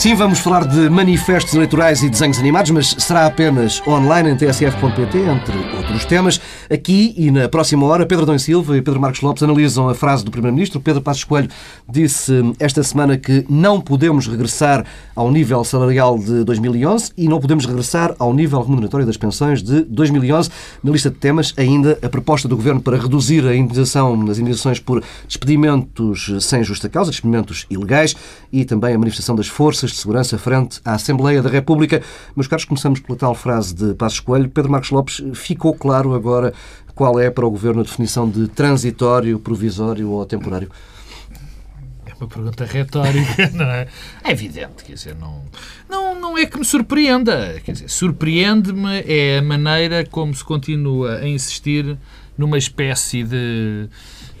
Sim, vamos falar de manifestos eleitorais e desenhos animados, mas será apenas online em tsf.pt, entre outros temas. Aqui e na próxima hora, Pedro Dom Silva e Pedro Marcos Lopes analisam a frase do Primeiro-Ministro. Pedro Passos Coelho disse esta semana que não podemos regressar ao nível salarial de 2011 e não podemos regressar ao nível remuneratório das pensões de 2011. Na lista de temas, ainda a proposta do Governo para reduzir a indenização nas indenizações por despedimentos sem justa causa, despedimentos ilegais, e também a manifestação das forças de segurança frente à Assembleia da República. Meus caros, começamos pela tal frase de Passos Coelho. Pedro Marcos Lopes, ficou claro agora qual é para o Governo a definição de transitório, provisório ou temporário? É uma pergunta retórica, não é? É evidente, quer dizer, não, não, não é que me surpreenda. Quer dizer, surpreende-me é a maneira como se continua a insistir numa espécie de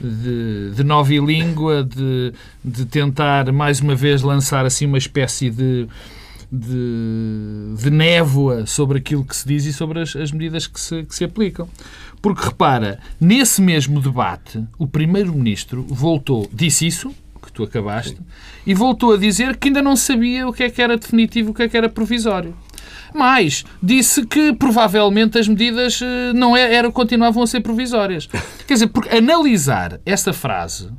de, de nova língua, de, de tentar mais uma vez lançar assim uma espécie de, de, de névoa sobre aquilo que se diz e sobre as, as medidas que se, que se aplicam. Porque repara, nesse mesmo debate, o Primeiro-Ministro voltou, disse isso, que tu acabaste, Sim. e voltou a dizer que ainda não sabia o que é que era definitivo, o que é que era provisório. Mas disse que provavelmente as medidas eh, não é, era, continuavam a ser provisórias. Quer dizer, porque analisar essa frase,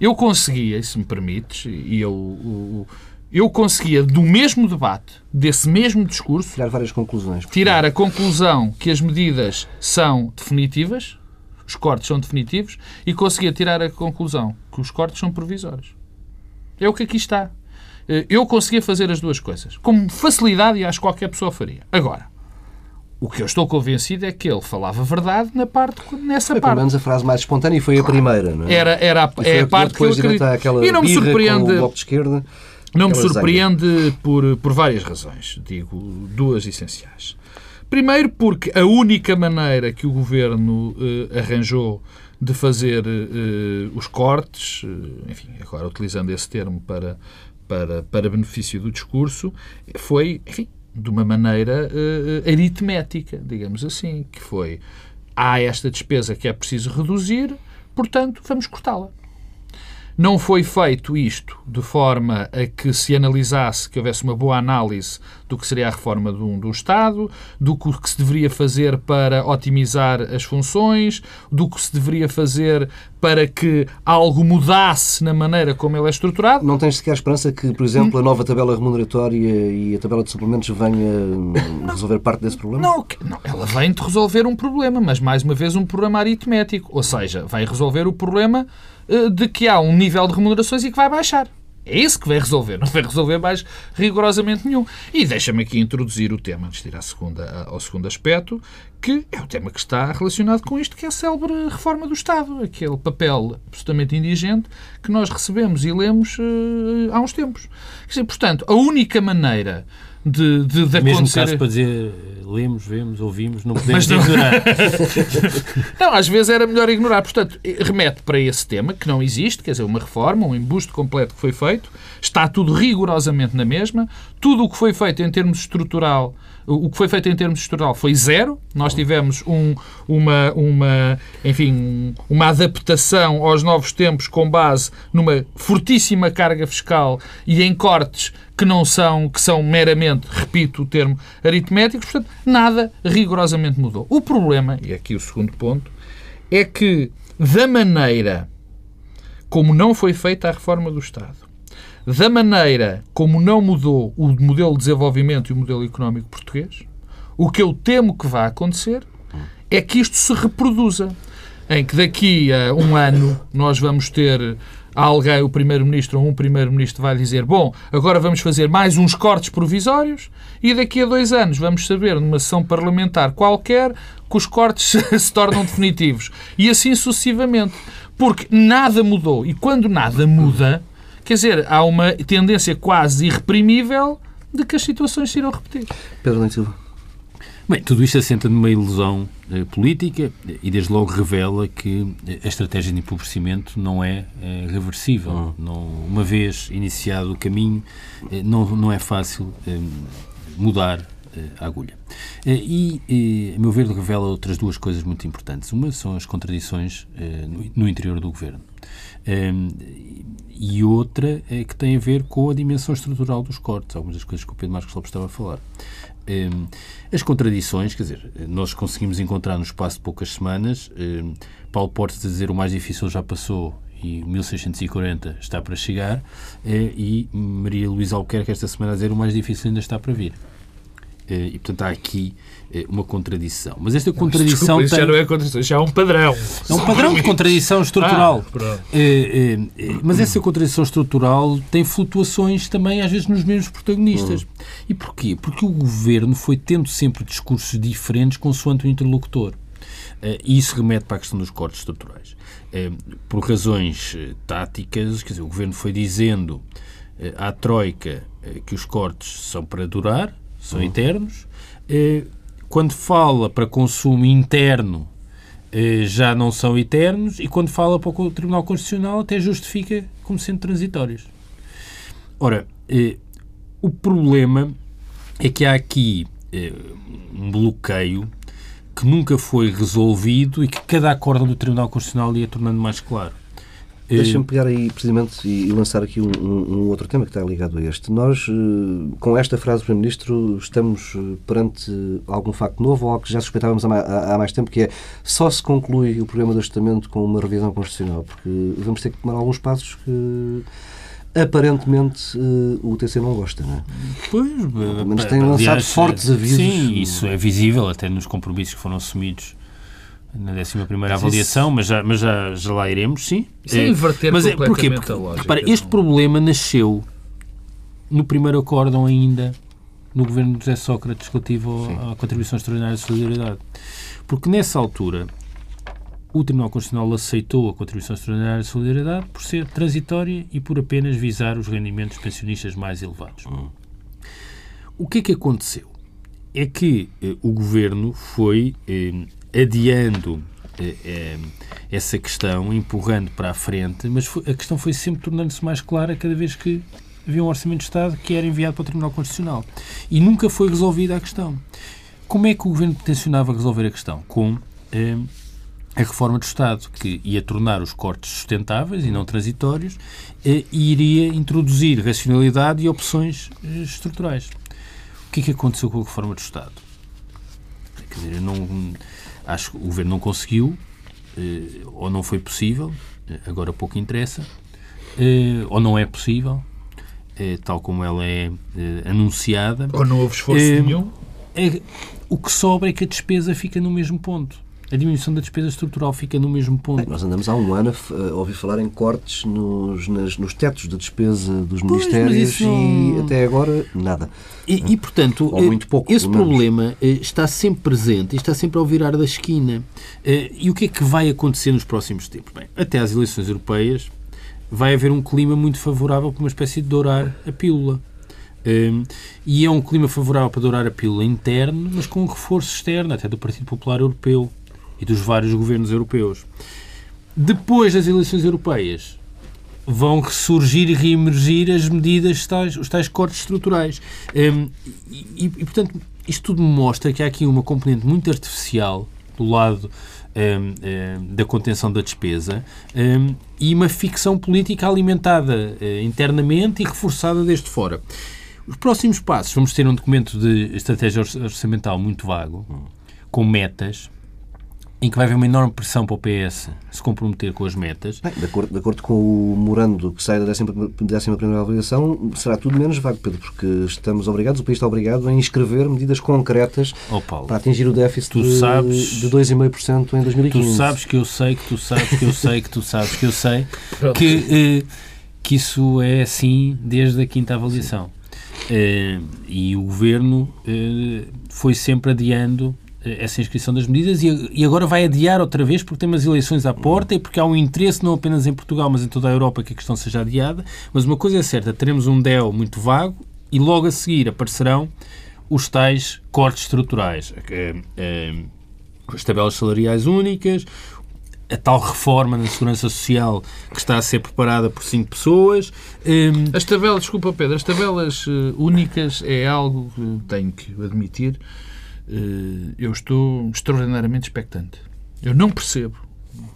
eu conseguia, se me permites, e eu, eu conseguia, do mesmo debate, desse mesmo discurso, tirar várias conclusões. Tirar a conclusão que as medidas são definitivas, os cortes são definitivos, e conseguia tirar a conclusão que os cortes são provisórios. É o que aqui está. Eh, eu conseguia fazer as duas coisas. Com facilidade e acho que qualquer pessoa faria. Agora, o que eu estou convencido é que ele falava verdade na parte, nessa foi, parte. Pelo menos a frase mais espontânea e foi a primeira, não é? Era, era a, é a parte que eu acredito. E não me surpreende... Com o de esquerda, não me surpreende por, por várias razões. Digo duas essenciais. Primeiro, porque a única maneira que o governo eh, arranjou de fazer eh, os cortes, enfim, agora utilizando esse termo para, para, para benefício do discurso, foi, enfim, de uma maneira uh, aritmética, digamos assim, que foi há esta despesa que é preciso reduzir, portanto, vamos cortá-la. Não foi feito isto de forma a que se analisasse, que houvesse uma boa análise do que seria a reforma do, do Estado, do que se deveria fazer para otimizar as funções, do que se deveria fazer para que algo mudasse na maneira como ele é estruturado. Não tens sequer esperança que, por exemplo, a nova tabela remuneratória e a tabela de suplementos venha resolver parte desse problema? Não, não, ela vem de resolver um problema, mas mais uma vez um problema aritmético. Ou seja, vai resolver o problema de que há um nível de remunerações e que vai baixar. É isso que vai resolver, não vai resolver mais rigorosamente nenhum. E deixa-me aqui introduzir o tema, antes de ir à segunda, ao segundo aspecto, que é o tema que está relacionado com isto, que é a célebre reforma do Estado, aquele papel absolutamente indigente que nós recebemos e lemos uh, há uns tempos. Dizer, portanto, a única maneira de, de, de Mesmo acontecer... caso para dizer lemos, vemos, ouvimos, não podemos não... ignorar. não, às vezes era melhor ignorar. Portanto, remete para esse tema, que não existe, quer dizer, uma reforma, um embuste completo que foi feito, está tudo rigorosamente na mesma, tudo o que foi feito em termos estrutural o que foi feito em termos estrutural foi zero. Nós tivemos um, uma, uma, enfim, uma adaptação aos novos tempos com base numa fortíssima carga fiscal e em cortes que não são, que são meramente, repito o termo, aritméticos. Portanto, nada rigorosamente mudou. O problema, e aqui o segundo ponto, é que da maneira como não foi feita a reforma do Estado, da maneira como não mudou o modelo de desenvolvimento e o modelo económico português, o que eu temo que vá acontecer é que isto se reproduza. Em que daqui a um ano nós vamos ter alguém, o Primeiro-Ministro ou um Primeiro-Ministro vai dizer bom, agora vamos fazer mais uns cortes provisórios e daqui a dois anos vamos saber numa sessão parlamentar qualquer que os cortes se tornam definitivos. E assim sucessivamente. Porque nada mudou. E quando nada muda, Quer dizer, há uma tendência quase irreprimível de que as situações se irão repetir. Pedro Leite Silva. Bem, tudo isto assenta numa ilusão eh, política e desde logo revela que a estratégia de empobrecimento não é eh, reversível. Uhum. Não, uma vez iniciado o caminho, eh, não, não é fácil mudar à agulha. E, a meu ver, revela outras duas coisas muito importantes. Uma são as contradições no interior do governo. E outra é que tem a ver com a dimensão estrutural dos cortes, algumas das coisas que o Pedro Marcos Lopes estava a falar. As contradições, quer dizer, nós conseguimos encontrar no espaço de poucas semanas Paulo Portes a dizer o mais difícil já passou e 1640 está para chegar, e Maria Luísa Albuquerque esta semana a dizer o mais difícil ainda está para vir. E, portanto, há aqui uma contradição. Mas esta contradição Desculpa, tem... já não é contradição, já é um padrão. É um padrão de contradição estrutural. Ah, é, é, mas essa contradição estrutural tem flutuações também, às vezes, nos mesmos protagonistas. Uhum. E porquê? Porque o governo foi tendo sempre discursos diferentes consoante o interlocutor. E isso remete para a questão dos cortes estruturais. Por razões táticas, quer dizer, o governo foi dizendo à Troika que os cortes são para durar, são uhum. quando fala para consumo interno, eh, já não são eternos, e quando fala para o Tribunal Constitucional, até justifica como sendo transitórios. Ora, eh, o problema é que há aqui um bloqueio que nunca foi resolvido e que cada acórdão do Tribunal Constitucional ia tornando mais claro. Deixa-me pegar aí, precisamente, e lançar aqui um, um, outro tema que está ligado a este. Nós, eh, com esta frase do Primeiro-Ministro, estamos eh, perante algum facto novo ou algo que já suspeitávamos há, mais tempo, que é só se conclui o programa de ajustamento com uma revisão constitucional, porque vamos ter que tomar alguns passos que aparentemente uh, o TC não gosta, não é? Pois, mas tem lançado fortes avisos. Sim, isso é visível até nos compromissos que foram assumidos na 11 primeira avaliação, isso... mas, já, mas já, já lá iremos, sim. Isso é, é inverter mas é, porquê? Porque, a lógica. Repara, este problema nasceu no primeiro acórdão ainda no governo de José Sócrates relativo à contribuição extraordinária de solidariedade. Porque nessa altura o Tribunal Constitucional aceitou a contribuição extraordinária de solidariedade por ser transitória e por apenas visar os rendimentos pensionistas mais elevados. Hum. O que é que aconteceu? É que eh, o governo foi eh, adiando eh, eh, essa questão, empurrando para a frente, mas a questão foi sempre tornando-se mais clara cada vez que havia um Orçamento de Estado que era enviado para o Tribunal Constitucional. E nunca foi resolvida a questão. Como é que o Governo tencionava resolver a questão? Com eh, a reforma do Estado, que ia tornar os cortes sustentáveis e não transitórios e iria introduzir racionalidade e opções estruturais. O que é que aconteceu com a reforma do Estado? Quer dizer, não Acho que o governo não conseguiu, eh, ou não foi possível, eh, agora pouco interessa, eh, ou não é possível, tal como ela é anunciada. Ou não houve esforço nenhum. É, o que sobra é que a despesa fica no mesmo ponto a diminuição da despesa estrutural fica no mesmo ponto. Bem, nós andamos há um ano a ouvir falar em cortes nos, nas, nos tetos de despesa dos pois, ministérios não... e até agora nada. E, e portanto, Ou muito pouco, esse problema eh, está sempre presente e está sempre ao virar da esquina. Eh, e o que é que vai acontecer nos próximos tempos? Bem, até às eleições europeias vai haver um clima muito favorável para uma espécie de dourar a pílula. Um, e é um clima favorável para dourar a pílula interno, mas com um reforço externo, até do Partido Popular Europeu e dos vários governos europeus. Depois das eleições europeias, vão ressurgir e reemergir as medidas, tais, os tais cortes estruturais. Um, e, e, portanto, isto tudo mostra que há aqui uma componente muito artificial do lado um, um, da contenção da despesa e uma ficção política alimentada uh, internamente e reforçada desde fora. Os próximos passos, vamos ter um documento de estratégia orçamental muito vago, com metas, em que vai haver uma enorme pressão para o PS se comprometer com as metas. Bem, de, acordo, de acordo com o morando que sai da 11 avaliação, será tudo menos vago, Pedro, porque estamos obrigados, o país está obrigado a inscrever medidas concretas oh, para atingir o déficit tu sabes, de, de 2,5% em 2015. Tu sabes que eu sei, que tu sabes que eu sei, que tu sabes que eu sei, que, eh, que isso é assim desde a quinta avaliação. Eh, e o Governo eh, foi sempre adiando essa inscrição das medidas e, agora vai adiar outra vez porque tem umas eleições à porta e porque há um interesse não apenas em Portugal, mas em toda a Europa que a questão seja adiada. Mas uma coisa é certa, teremos um DEL muito vago e logo a seguir aparecerão os tais cortes estruturais. É, é, as tabelas salariais únicas, a tal reforma na segurança social que está a ser preparada por cinco pessoas. Um, As tabelas, desculpa Pedro, as tabelas únicas é algo que tenho que admitir. Uh, eu estou extraordinariamente expectante. Eu não percebo.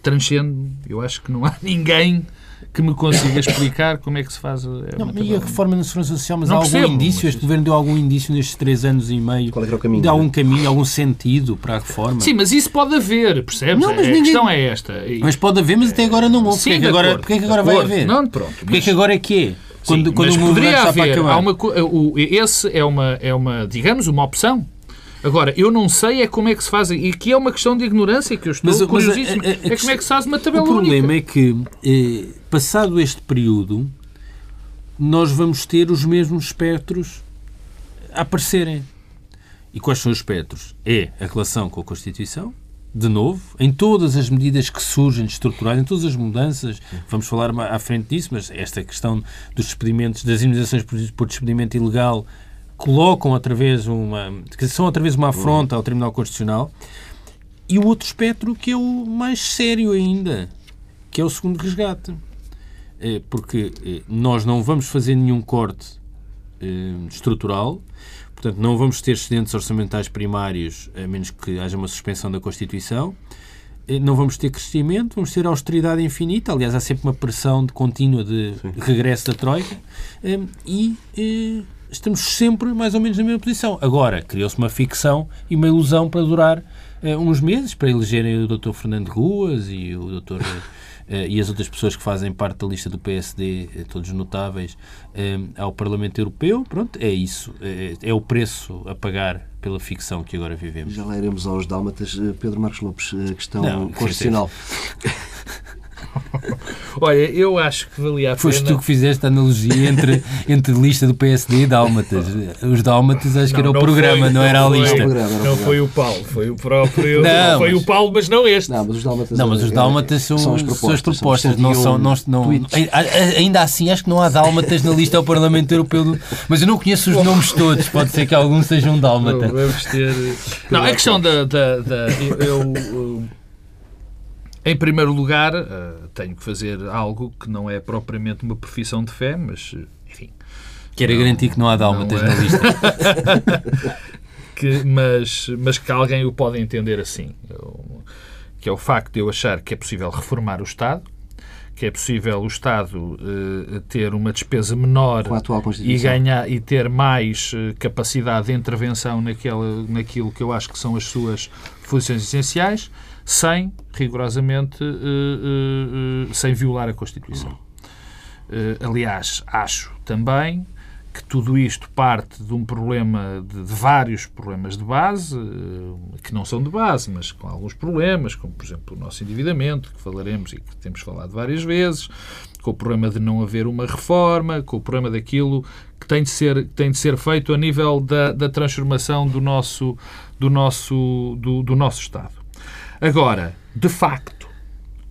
Transcendo, eu acho que não há ninguém que me consiga explicar como é que se faz. A, não, e a reforma na Segurança Social, mas não há algum percebo, indício? Mas... Este governo deu algum indício nestes três anos e meio? Qual é, é o caminho? De algum caminho, algum sentido para a reforma? Sim, mas isso pode haver, percebes? Não, mas a ninguém... questão é esta. Mas pode haver, mas até agora não houve. Sim, porque, é que agora, porque é que agora vai haver? Não, pronto. Porque mas... é que agora é que é? Quando, Sim, quando o poderia haver, há uma, o, esse é uma, é uma, digamos, uma opção. Agora, eu não sei é como é que se faz, e que é uma questão de ignorância que eu estou mas, curiosíssimo, mas a, a, a, é como é que se faz uma tabela O problema única. é que, eh, passado este período, nós vamos ter os mesmos espectros a aparecerem. E quais são os espectros? É a relação com a Constituição, de novo, em todas as medidas que surgem de estruturais, em todas as mudanças, vamos falar à frente disso, mas esta questão dos despedimentos, das indenizações por despedimento ilegal colocam outra vez uma. que são outra vez uma afronta ao Tribunal Constitucional. E o outro espectro que é o mais sério ainda, que é o segundo resgate. É porque é, nós não vamos fazer nenhum corte é, estrutural, portanto, não vamos ter excedentes orçamentais primários, a menos que haja uma suspensão da Constituição. Não vamos ter crescimento, vamos ter austeridade infinita. Aliás, há sempre uma pressão de contínua de regresso da Troika. E estamos sempre mais ou menos na mesma posição. Agora, criou-se uma ficção e uma ilusão para durar uh, uns meses, para elegerem o Dr. Fernando Ruas e o Dr. Uh, eh, e as outras pessoas que fazem parte da lista do PSD, todos notáveis, ao Parlamento Europeu. Pronto, é isso. é o preço a pagar pela ficção que agora vivemos. Já lá iremos aos dálmatas. Pedro Marcos Lopes, a questão Não, constitucional. Olha, eu acho que valia a Foste pena... tu que fizeste a analogia entre, entre lista do PSD e Dálmatas. Os Dálmatas acho não, que era o programa, foi, não, era a lista. Programa, era não foi o Paulo, foi o próprio. Não, foi mas... o Paulo, mas não este. Não, mas os Dálmatas, não, mas os dálmatas são, são, as propostas, são as propostas são não são. Não, não, ainda assim, acho que não há Dálmatas na lista ao Parlamento Europeu. Mas eu não conheço os nomes todos, pode ser que algum seja um Dálmata. Não, vamos ter. Não, a questão da. da, da eu, eu em primeiro lugar, uh, tenho que fazer algo que não é propriamente uma profissão de fé, mas, enfim... Quero não, garantir que não há dálmatas é. na lista. que, mas, mas que alguém o pode entender assim. Que é o facto de eu achar que é possível reformar o Estado, que é possível o Estado uh, ter uma despesa menor e ganhar e ter mais uh, capacidade de intervenção naquela, naquilo que eu acho que são as suas funções essenciais sem, rigorosamente, uh, uh, sem violar a Constituição. aliás, acho também que tudo isto parte de um problema, de, de, vários problemas de base, que não são de base, mas com alguns problemas, como, por exemplo, o nosso endividamento, que falaremos e que temos falado várias vezes, com o problema de não haver uma reforma, com o problema daquilo que tem de ser, tem de ser feito a nível da, da transformação do nosso, do, nosso, do, do nosso Estado. Agora, de facto,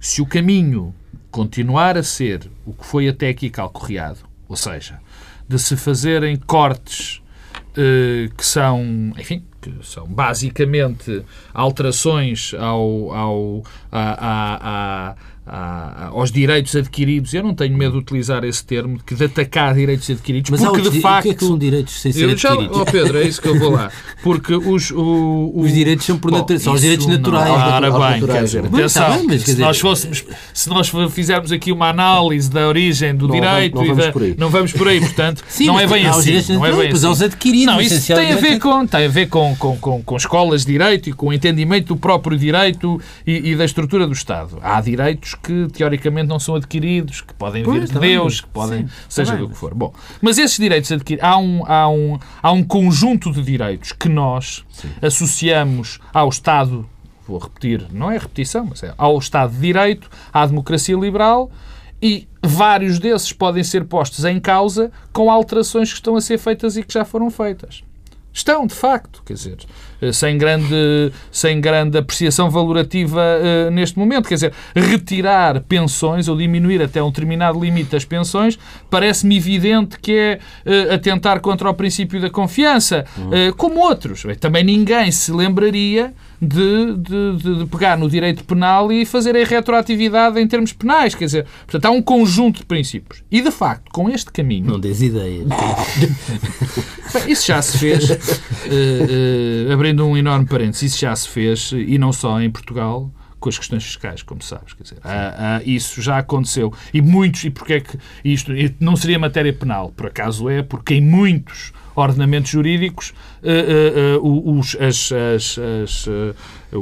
se o caminho continuar a ser o que foi até aqui calcorreado, ou seja, de se fazerem cortes eh, que são, enfim, que são basicamente alterações ao, ao, a, aos direitos adquiridos. Eu não tenho medo de utilizar esse termo, de, de atacar direitos adquiridos, Mas porque de facto... O que é que são direitos sem ser já, adquiridos? Oh Pedro, é isso que eu vou lá. Porque os... O, o, os direitos são por natureza, são os direitos naturais. Não, ora bem, naturais, quer dizer, atenção, bem, mas, quer se, nós fôssemos, se nós fizermos aqui uma análise da origem do não, direito... Não, não, vamos da, não vamos por aí, portanto, Sim, não é bem assim. Não é bem assim. aos adquiridos. Não, isso tem a ver, com, tem a ver com, com, com, com escolas de direito e com o entendimento do próprio direito e, e da estrutura do Estado. Há direitos que, teoricamente, não são adquiridos, que podem pois, vir de Deus, que podem, sim, seja do que for. Bom, mas esses direitos adquiridos, há um, há um, há um conjunto de direitos que nós sim. associamos ao Estado, vou repetir, não é repetição, mas é ao Estado de Direito, à democracia liberal, e vários desses podem ser postos em causa com alterações que estão a ser feitas e que já foram feitas. Estão, de facto, quer dizer, eh, sem grande, sem grande apreciação valorativa uh, neste momento. Quer dizer, retirar pensões ou diminuir até um determinado limite das pensões parece-me evidente que é uh, atentar contra o princípio da confiança, uh, como outros. Também ninguém se lembraria de, de, de, pegar no direito penal e fazer a retroatividade em termos penais. Quer dizer, portanto, há um conjunto de princípios. E, de facto, com este caminho... Não des ideias. Bem, isso já se fez, uh, uh, abrindo um enorme parênteses, isso já se fez, e não só em Portugal, com as questões fiscais, como sabes. Quer dizer, isso já aconteceu. E muitos, e porque é que isto não seria matéria penal? Por acaso é, porque em muitos ordenamentos jurídicos uh, uh, os, as, as, as,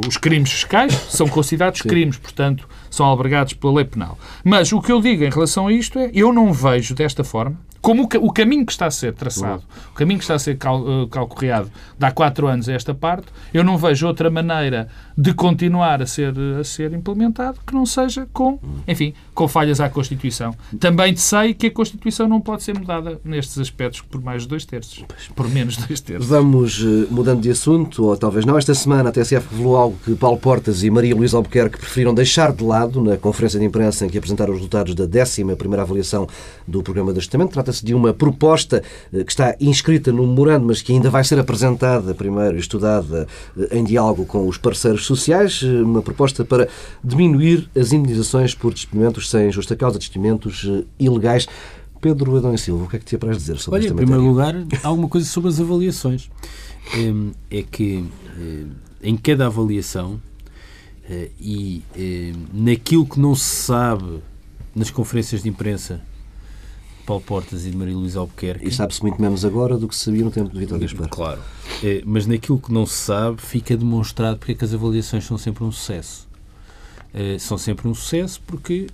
os crimes fiscais são considerados Sim. crimes, portanto, são albergados pela lei penal. Mas o que eu digo em relação a isto é, eu não vejo desta forma, como o, caminho que está a ser traçado, o caminho que está a ser cal, uh, calcorreado de há quatro anos a esta parte, eu não vejo outra maneira de continuar a ser, a ser implementado que não seja com, enfim, com falhas à Constituição. Também sei que a Constituição não pode ser mudada nestes aspectos por mais de dois terços, por menos de dois terços. Vamos uh, mudando de assunto, ou talvez não. Esta semana a TSF revelou algo que Paulo Portas e Maria Luísa Albuquerque preferiram deixar de lado na conferência de imprensa em que apresentaram os resultados da 11 primeira avaliação do programa de ajustamento. Trata Trata-se de uma proposta eh, que está inscrita no memorando, mas que ainda vai ser apresentada primeiro, estudada eh, em diálogo com os parceiros sociais, eh, uma proposta para diminuir as indenizações por despedimentos sem justa causa, despedimentos ilegais. Pedro Adão e Silva, o que é que te para dizer sobre Olha, esta em primeiro lugar, alguma coisa sobre as avaliações. É que em cada avaliação e naquilo que não se sabe nas conferências de imprensa Paulo Portas e de Maria Luísa Albuquerque. E sabe-se muito menos agora do que se sabia no tempo de Vitor Gaspar. Claro. É, mas naquilo que não se sabe, fica demonstrado porque é que as avaliações são sempre um sucesso. É, são sempre um sucesso porque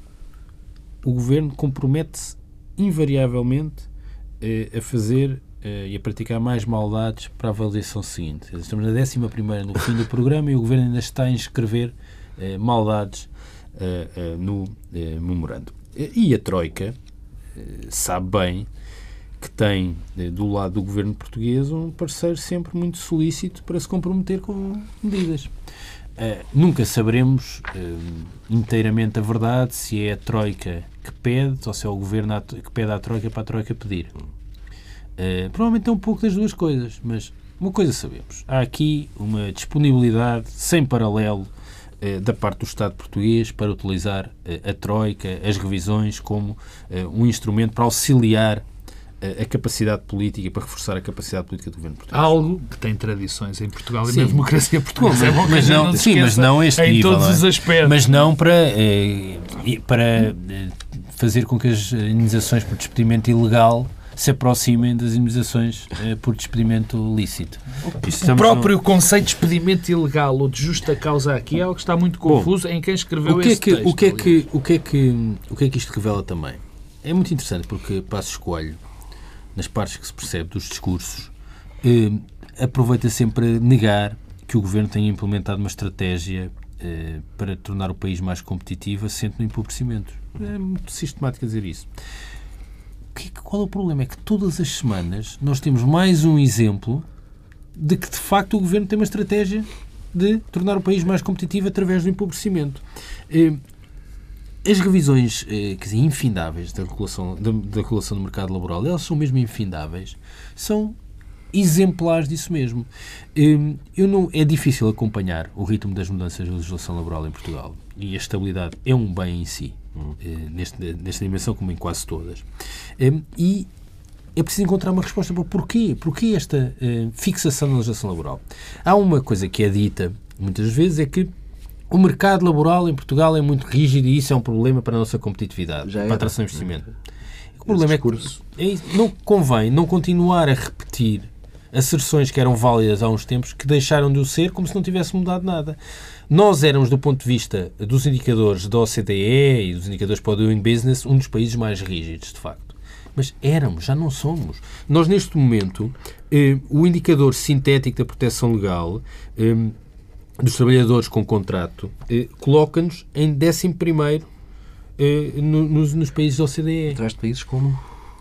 o Governo compromete-se invariavelmente é, a fazer e a praticar mais maldades para a avaliação seguinte. Estamos na 11 no fim do programa e o Governo ainda está a inscrever maldades no memorando. E a Troika, sabe bem que tem eh, do lado do governo português um parceiro sempre muito solícito para se comprometer com medidas. Uh, nunca saberemos uh, inteiramente a verdade se é a Troika que pede ou se é o governo que pede à Troika para a Troika pedir. Uh, provavelmente é um pouco das duas coisas, mas uma coisa sabemos: há aqui uma disponibilidade sem paralelo eh, da parte do Estado português para utilizar eh, a Troika, as revisões, como eh, um instrumento para auxiliar a capacidade política, para reforçar a capacidade política do governo português. Algo que tem tradições em Portugal sim. e na democracia portuguesa. é bom mas não, não sim, mas não este em nível, todos é? os aspectos. Mas não para, para fazer com que as indenizações por despedimento ilegal se aproximem das indenizações eh, por despedimento lícito. o próprio no... conceito de despedimento ilegal ou de justa causa aqui é algo que está muito confuso Bom, em quem escreveu o que é que, texto. O que, é que, o, que é que, o que é que isto revela também? É muito interessante porque Passos Coelho, nas partes que se percebe dos discursos, eh, aproveita sempre a negar que o Governo tenha implementado uma estratégia eh, para tornar o país mais competitivo assente no empobrecimento. É muito sistemático dizer isso que, qual é o problema? É que todas as semanas nós temos mais um exemplo de que, de facto, o Governo tem uma estratégia de tornar o país mais competitivo através do empobrecimento. Eh, as revisões eh, quer dizer, infindáveis da regulação, da, da regulação do mercado laboral, elas são mesmo infindáveis, são exemplares disso mesmo. Eh, eu não, é difícil acompanhar o ritmo das mudanças da legislação laboral em Portugal e a estabilidade é um bem em si. Eh, neste, nesta dimensão, como em quase todas. E é preciso encontrar uma resposta para porquê. Porquê esta eh, fixação na legislação laboral? Há uma coisa que é dita muitas vezes, é que o mercado laboral em Portugal é muito rígido e isso é um problema para a nossa competitividade, para a atração de investimento. O problema é que é, não convém não continuar a repetir asserções que eram válidas há uns tempos que deixaram de o ser como se não tivesse mudado nada. Nós éramos, do ponto de vista dos indicadores da OCDE e dos indicadores para o Doing Business, um dos países mais rígidos, de facto. Mas éramos, já não somos. Nós, neste momento, eh, o indicador sintético da proteção legal eh, dos trabalhadores com contrato eh, coloca-nos em 11 eh, no, nos, nos países da OCDE. Atrás de países como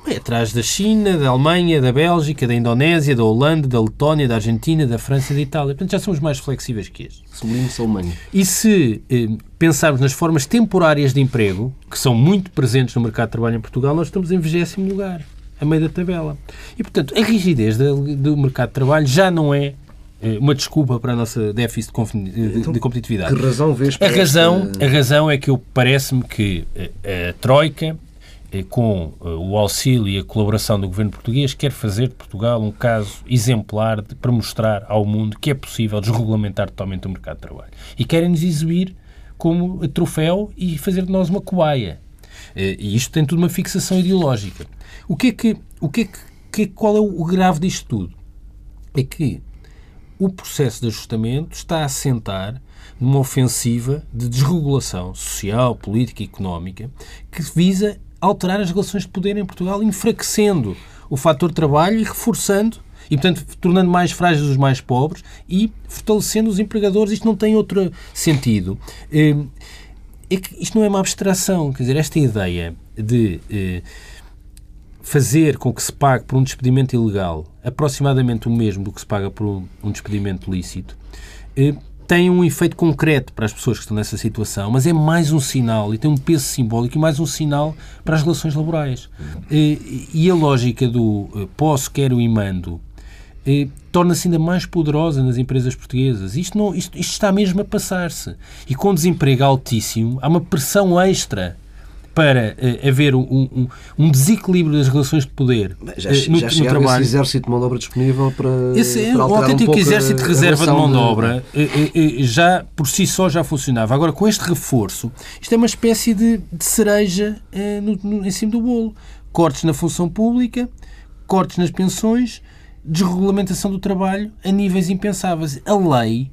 é atrás da China, da Alemanha, da Bélgica, da Indonésia, da Holanda, da Letónia, da Argentina, da França e da Itália. Portanto, já somos mais flexíveis que estes. Sublinho-se a Alemanha. E se eh, pensarmos nas formas temporárias de emprego, que são muito presentes no mercado de trabalho em Portugal, nós estamos em 20 lugar, a meio da tabela. E, portanto, a rigidez do mercado de trabalho já não é eh, uma desculpa para a nossa déficit de, então, de competitividade. Que razão vês para a razão, esta... a razão é que parece-me que a, a Troika, com o auxílio e a colaboração do governo português, quer fazer de Portugal um caso exemplar de, para mostrar ao mundo que é possível desregulamentar totalmente o mercado de trabalho. E querem nos exibir como troféu e fazer de nós uma cobaia. E isto tem tudo uma fixação ideológica. O que é que, o que, é que qual é o grave disto tudo? É que o processo de ajustamento está a assentar numa ofensiva de desregulação social, política e económica que visa alterar as relações de poder em Portugal, enfraquecendo o fator trabalho e reforçando e, portanto, tornando mais frágeis os mais pobres e fortalecendo os empregadores. Isto não tem outro sentido. Eh, é que isto não é uma abstração. Quer dizer, esta ideia de eh, fazer com que se pague por um despedimento ilegal aproximadamente o mesmo do que se paga por um, despedimento lícito eh, tem um efeito concreto para as pessoas que estão nessa situação, mas é mais um sinal e tem um peso simbólico e mais um sinal para as relações laborais. E, a lógica do posso, quero e mando eh, torna-se ainda mais poderosa nas empresas portuguesas. Isto, não, isto, isto está mesmo a passar-se. E com desemprego altíssimo, há uma pressão extra para uh, haver um, um, um, desequilíbrio das relações de poder já, uh, no, já no trabalho. esse exército de mão de obra disponível para. Esse é para o autêntico um exército de reserva de mão de obra uh, já por si só já funcionava. Agora, com este reforço, isto é uma espécie de, de cereja no, no, em cima do bolo. Cortes na função pública, cortes nas pensões desregulamentação do trabalho a níveis impensáveis. A lei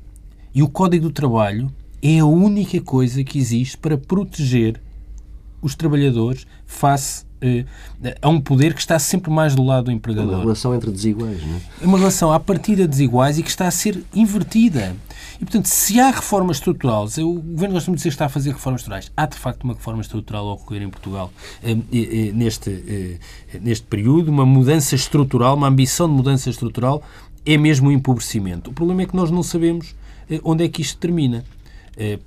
e o Código do Trabalho é a única coisa que existe para proteger os trabalhadores face uh, a um poder que está sempre mais do lado do empregador. É uma relação entre desiguais, não é? É uma relação à partida desiguais e que está a ser invertida. E, portanto, se há reformas estruturais, o Governo gosta de dizer que está a fazer reformas estruturais. Há, de facto, uma reforma estrutural a ocorrer em Portugal eh, eh, neste, eh, neste período, uma mudança estrutural, uma ambição de mudança estrutural, é mesmo um empobrecimento. O problema é que nós não sabemos onde é que isto termina.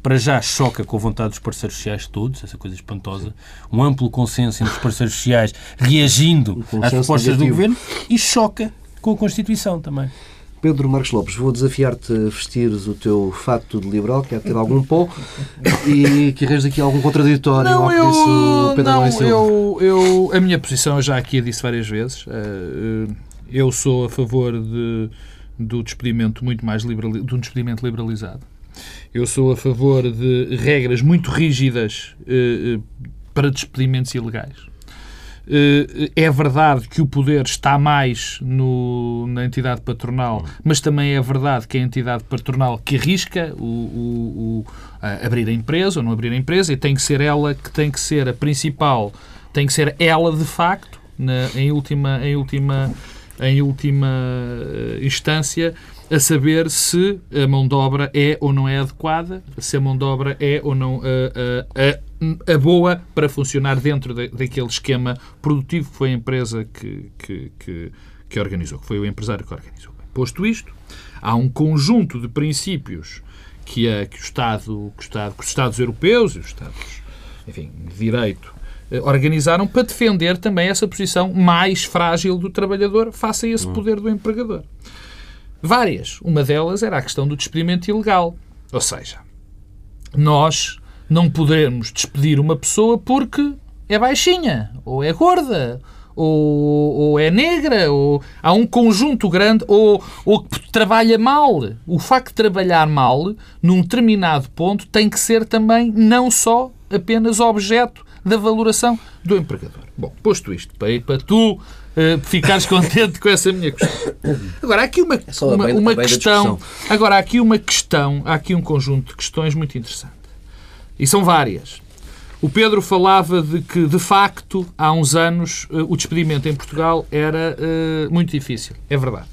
Para já choca com a vontade dos parceiros sociais todos, essa coisa espantosa, um amplo consenso entre os parceiros sociais reagindo às propostas negativo. do Governo e choca com a Constituição também. Pedro Marcos Lopes, vou desafiar-te a vestires o teu fato de liberal, que é ter algum pó, e que arranjes aqui algum contraditório não, eu, disse Pedro não, eu, eu, a minha posição, eu já aqui a disse várias vezes, eh, eu sou a favor de, do despedimento muito mais liberal, de um despedimento liberalizado. Eu sou a favor de regras muito rígidas eh, eh, para despedimentos ilegais. Eh, é verdade que o poder está mais no, na entidade patronal, mas também é verdade que é a entidade patronal que arrisca o, o, o abrir a empresa ou não abrir a empresa e tem que ser ela que tem que ser a principal, tem que ser ela de facto, na, em última, em última, em última instância, a saber se a mão de obra é ou não é adequada, se a mão de obra é ou não a, a, a boa para funcionar dentro de, daquele esquema produtivo que foi a empresa que, que, que, que organizou, que foi o empresário que organizou. Posto isto, há um conjunto de princípios que, a, que, o Estado, que, o Estado, que os Estados europeus e os Estados enfim, de direito eh, organizaram para defender também essa posição mais frágil do trabalhador face a esse hum. poder do empregador. Várias. Uma delas era a questão do despedimento ilegal. Ou seja, nós não podermos despedir uma pessoa porque é baixinha, ou é gorda, ou, ou, é negra, ou há um conjunto grande, ou, ou trabalha mal. O facto de trabalhar mal, num determinado ponto, tem que ser também não só apenas objeto da valoração do empregador. Bom, posto isto, para, para tu uh, ficares contente com essa minha questão. Agora, há aqui uma, é uma, bem, uma questão. Agora, há aqui uma questão, há aqui um conjunto de questões muito interessante. E são várias. O Pedro falava de que, de facto, há uns anos, uh, o despedimento em Portugal era uh, muito difícil. É verdade.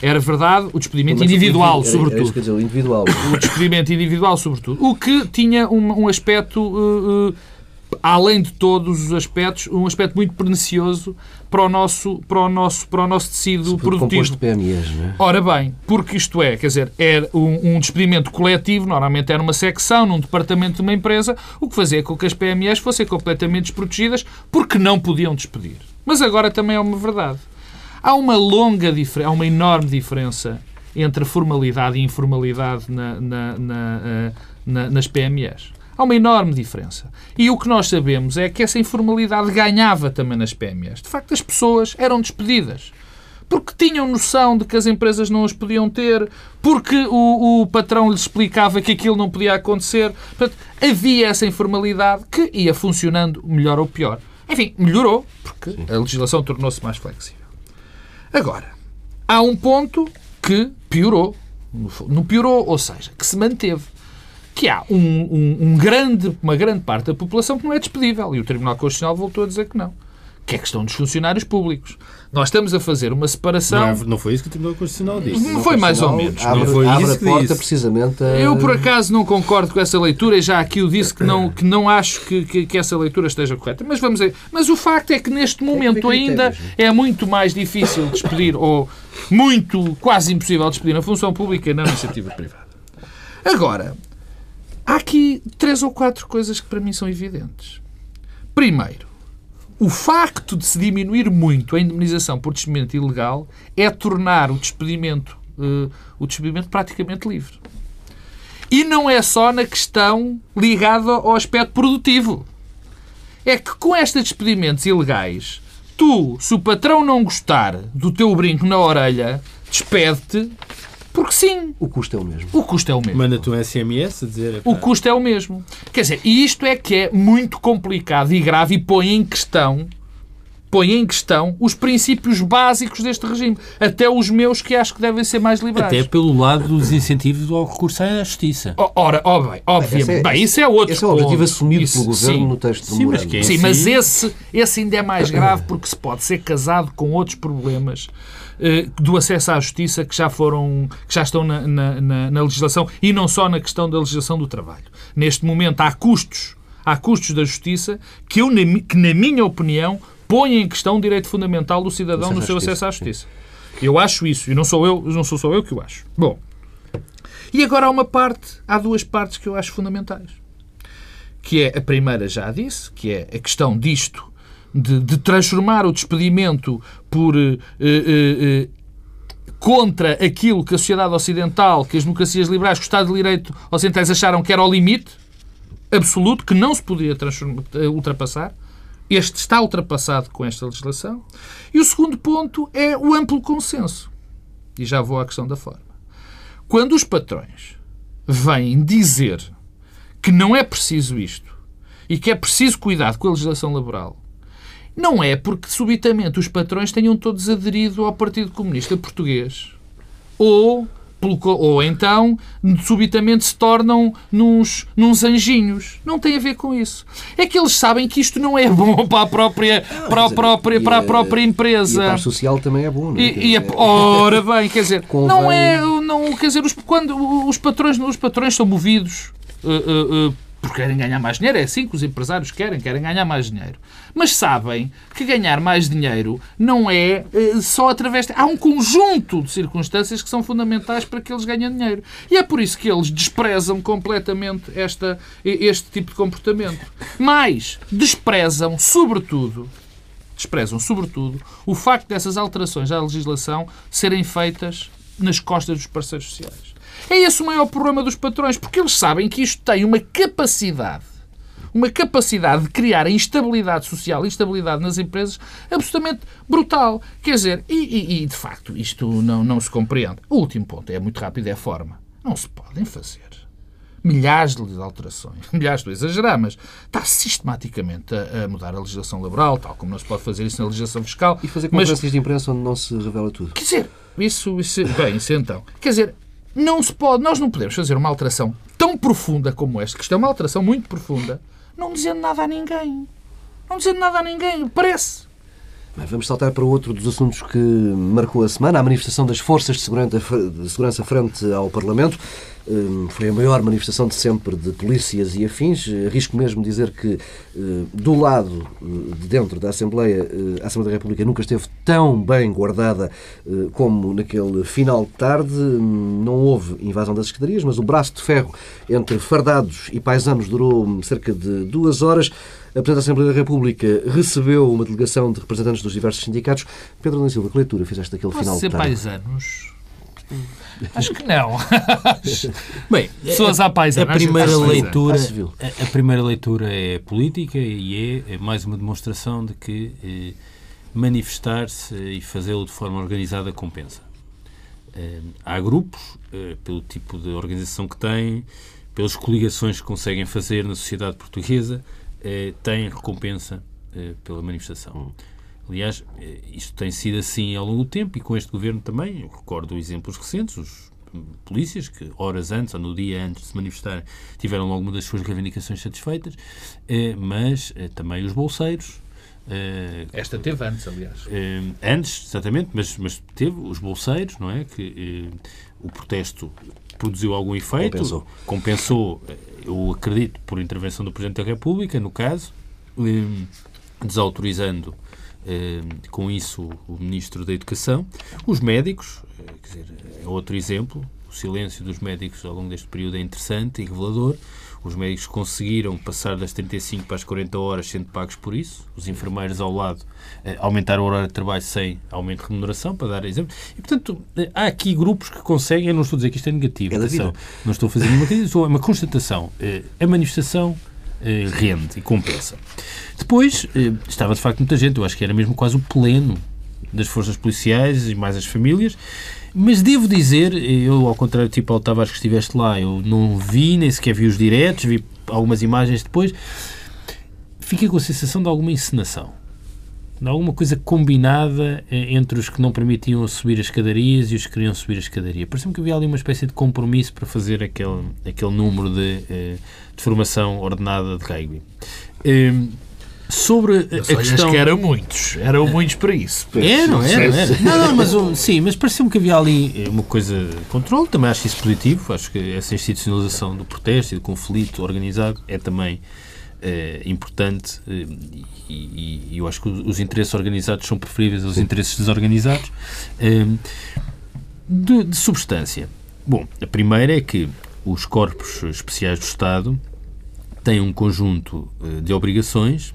Era verdade o despedimento Mas individual, era, sobretudo. Era dizer, o individual. O despedimento individual, sobretudo. O que tinha um, um aspecto uh, além de todos os aspectos, um aspecto muito pernicioso para o nosso, para o nosso, para o nosso tecido produtivo. de PMEs, não é? Ora bem, porque isto é, quer dizer, é um, um despedimento coletivo, normalmente era uma secção, num departamento de uma empresa, o que fazia com que as PMEs fossem completamente desprotegidas porque não podiam despedir. Mas agora também é uma verdade. Há uma longa diferença, há uma enorme diferença entre formalidade e informalidade na, na, na, eh, na, nas PMEs. Há uma enorme diferença. E o que nós sabemos é que essa informalidade ganhava também nas PMEs. De facto, as pessoas eram despedidas porque tinham noção de que as empresas não as podiam ter, porque o, o, patrão lhes explicava que aquilo não podia acontecer. Portanto, havia essa informalidade que ia funcionando melhor ou pior. Enfim, melhorou, porque a legislação tornou-se mais flexível. Agora, há um ponto que piorou. Não piorou, ou seja, que se manteve. Que há um, um, um grande, uma grande parte da população que não é despedível. E o Tribunal Constitucional voltou a dizer que não que é a questão dos funcionários públicos. Nós estamos a fazer uma separação. Não, é, não foi isso que o Tribunal Constitucional disse. Não foi mais ou menos. Abre, não foi abre isso a porta disse. precisamente a... Eu, por acaso, não concordo com essa leitura e já aqui o disse que não, que não acho que, que, que essa leitura esteja correta. Mas vamos ver. Mas o facto é que neste momento ainda é muito mais difícil despedir, ou muito, quase impossível despedir na função pública e na iniciativa privada. Agora, há aqui três ou quatro coisas que para mim são evidentes. Primeiro, o facto de se diminuir muito a indemnização por despedimento ilegal é tornar o despedimento, uh, o despedimento praticamente livre. E não é só na questão ligada ao aspecto produtivo. É que com estes despedimentos ilegais, tu, se o patrão não gostar do teu brinco na orelha, despede-te porque sim. O custo é o mesmo. O custo é o mesmo. Manda-te um SMS a dizer. O custo é o mesmo. Quer dizer, e isto é que é muito complicado e grave e põe em questão põe em questão os princípios básicos deste regime. Até os meus que acho que devem ser mais liberais. Até pelo lado dos incentivos ao recurso à justiça. Ora, oh, bem, obviamente. É, bem, isso é outro Esse é o objetivo assumido isso, pelo Governo sim, no texto do sim, mas, é sim, mas esse, esse ainda é mais grave porque se pode ser casado com outros problemas do acesso à justiça que já foram, que já estão na, na, na, na legislação e não só na questão da legislação do trabalho. Neste momento há custos, há custos da justiça que eu, que na minha opinião, põem em questão o direito fundamental do cidadão no seu acesso à justiça. Eu acho isso, e não sou eu, não sou só eu que o acho. Bom, e agora há uma parte, há duas partes que eu acho fundamentais. Que é, a primeira já disse, que é a questão disto de, de transformar o despedimento por. Uh, uh, uh, contra aquilo que a sociedade ocidental, que as democracias liberais, que o Estado de Direito ocidentais acharam que era o limite absoluto, que não se podia ultrapassar. Este está ultrapassado com esta legislação. E o segundo ponto é o amplo consenso. E já vou à questão da forma. Quando os patrões vêm dizer que não é preciso isto e que é preciso cuidado com a legislação laboral não é porque subitamente os patrões tenham todos aderido ao Partido Comunista Português. Ou, ou então, subitamente se tornam nos, nos anjinhos. Não tem a ver com isso. É que eles sabem que isto não é bom para a própria, para a própria, para a própria empresa. E a social também é bom, não é? E, e ora bem, quer dizer, não é, não, quer dizer, os, quando os patrões, os patrões são movidos uh, uh, uh, porque querem ganhar mais dinheiro. É assim que os empresários querem, querem ganhar mais dinheiro. Mas sabem que ganhar mais dinheiro não é uh, só através. De... Há um conjunto de circunstâncias que são fundamentais para que eles ganhem dinheiro. E é por isso que eles desprezam completamente esta, este tipo de comportamento. Mas desprezam, sobretudo, desprezam, sobretudo, o facto dessas alterações à legislação serem feitas nas costas dos parceiros sociais. É esse o maior problema dos patrões, porque eles sabem que isto tem uma capacidade uma capacidade de criar instabilidade social, instabilidade nas empresas absolutamente brutal. Quer dizer, e, e, e, de facto isto não, não se compreende. O último ponto é muito rápido, é a forma. Não se podem fazer milhares de alterações, milhares de exagerar, mas está sistematicamente a, a, mudar a legislação laboral, tal como não se pode fazer isso na legislação fiscal. E fazer conferências mas, de imprensa onde não se revela tudo. Quer dizer, isso, isso bem, isso então. Quer dizer, não se pode, nós não podemos fazer uma alteração tão profunda como esta, que isto é uma alteração muito profunda, não dizendo nada a ninguém. Não dizendo nada a ninguém, parece. Vamos saltar para outro dos assuntos que marcou a semana, a manifestação das forças de segurança frente ao Parlamento. Hum, foi a maior manifestação de sempre de polícias e afins. Arrisco mesmo dizer que hum, do lado hum, de dentro da Assembleia, a Assembleia da República nunca esteve tão bem guardada como naquele final de tarde. Não houve invasão das escadarias, mas o braço de ferro entre fardados e paisanos durou cerca de duas horas. A Presidente da Assembleia da República recebeu uma delegação de representantes dos diversos sindicatos. Pedro Nunes Silva, que leitura fizeste daquele Posso final ser de tarde? paisanos? Acho que não. Bem, Pessoas à a paisagem. primeira Acho que sim. leitura, a, a primeira leitura é política e é, é mais uma demonstração de que eh, manifestar-se e fazê-lo de forma organizada compensa. Eh, há grupos, eh, pelo tipo de organização que têm, pelas coligações que conseguem fazer na sociedade portuguesa, eh, têm recompensa eh, pela manifestação. Aliás, eh, isto tem sido assim ao longo do tempo e com este governo também. Eu recordo exemplos recentes, os hum, polícias que horas antes ou no dia antes de se manifestar tiveram logo uma das suas reivindicações satisfeitas, eh, mas eh, também os bolseiros. eh, Esta teve antes, aliás. antes, exatamente, mas, mas teve os bolseiros, não é? Que o protesto produziu algum efeito, Compensou. compensou, eh, eu acredito, por intervenção do Presidente da República, no caso, eh, desautorizando eh, com isso o Ministro da Educação. Os médicos, eh, quer dizer, é outro exemplo, o silêncio dos médicos ao longo deste período é interessante e revelador. Os médicos conseguiram passar das 35 para as 40 horas sendo pagos por isso. Os enfermeiros ao lado eh, aumentaram o horário de trabalho sem aumento de remuneração, para dar exemplo. E, portanto, eh, há aqui grupos que conseguem, eu não estou a dizer que isto é negativo, É atenção, não estou a fazer nenhuma crítica, é uma constatação. Eh, A manifestação rende e compensa. Depois, estava de facto muita gente, eu acho que era mesmo quase o pleno das forças policiais e mais as famílias, mas devo dizer, eu ao contrário tipo ao Tavares que estiveste lá, eu não vi, nem sequer vi os diretos, vi algumas imagens depois, fiquei com a sensação de alguma encenação. De alguma coisa combinada eh, entre os que não permitiam subir as escadarias e os que queriam subir a escadaria. Pareceu-me que havia ali uma espécie de compromisso para fazer aquele, aquele número de, eh, de formação ordenada de rugby. Sobre a- questão... que eram mumuitos. Eram muitos para isso. Eram, eram, eram. Não, não, mas o- sim, mas pareceu-me que havia ali eh, uma coisa de controle, também acho isso positivo, acho que essa institucionalização do protesto e do conflito organizado é também eh, importante eh, e, e- e eu acho que os, interesses organizados são preferíveis aos interesses desorganizados. De, de substância. Bom, a primeira é que os corpos especiais do Estado têm um conjunto de obrigações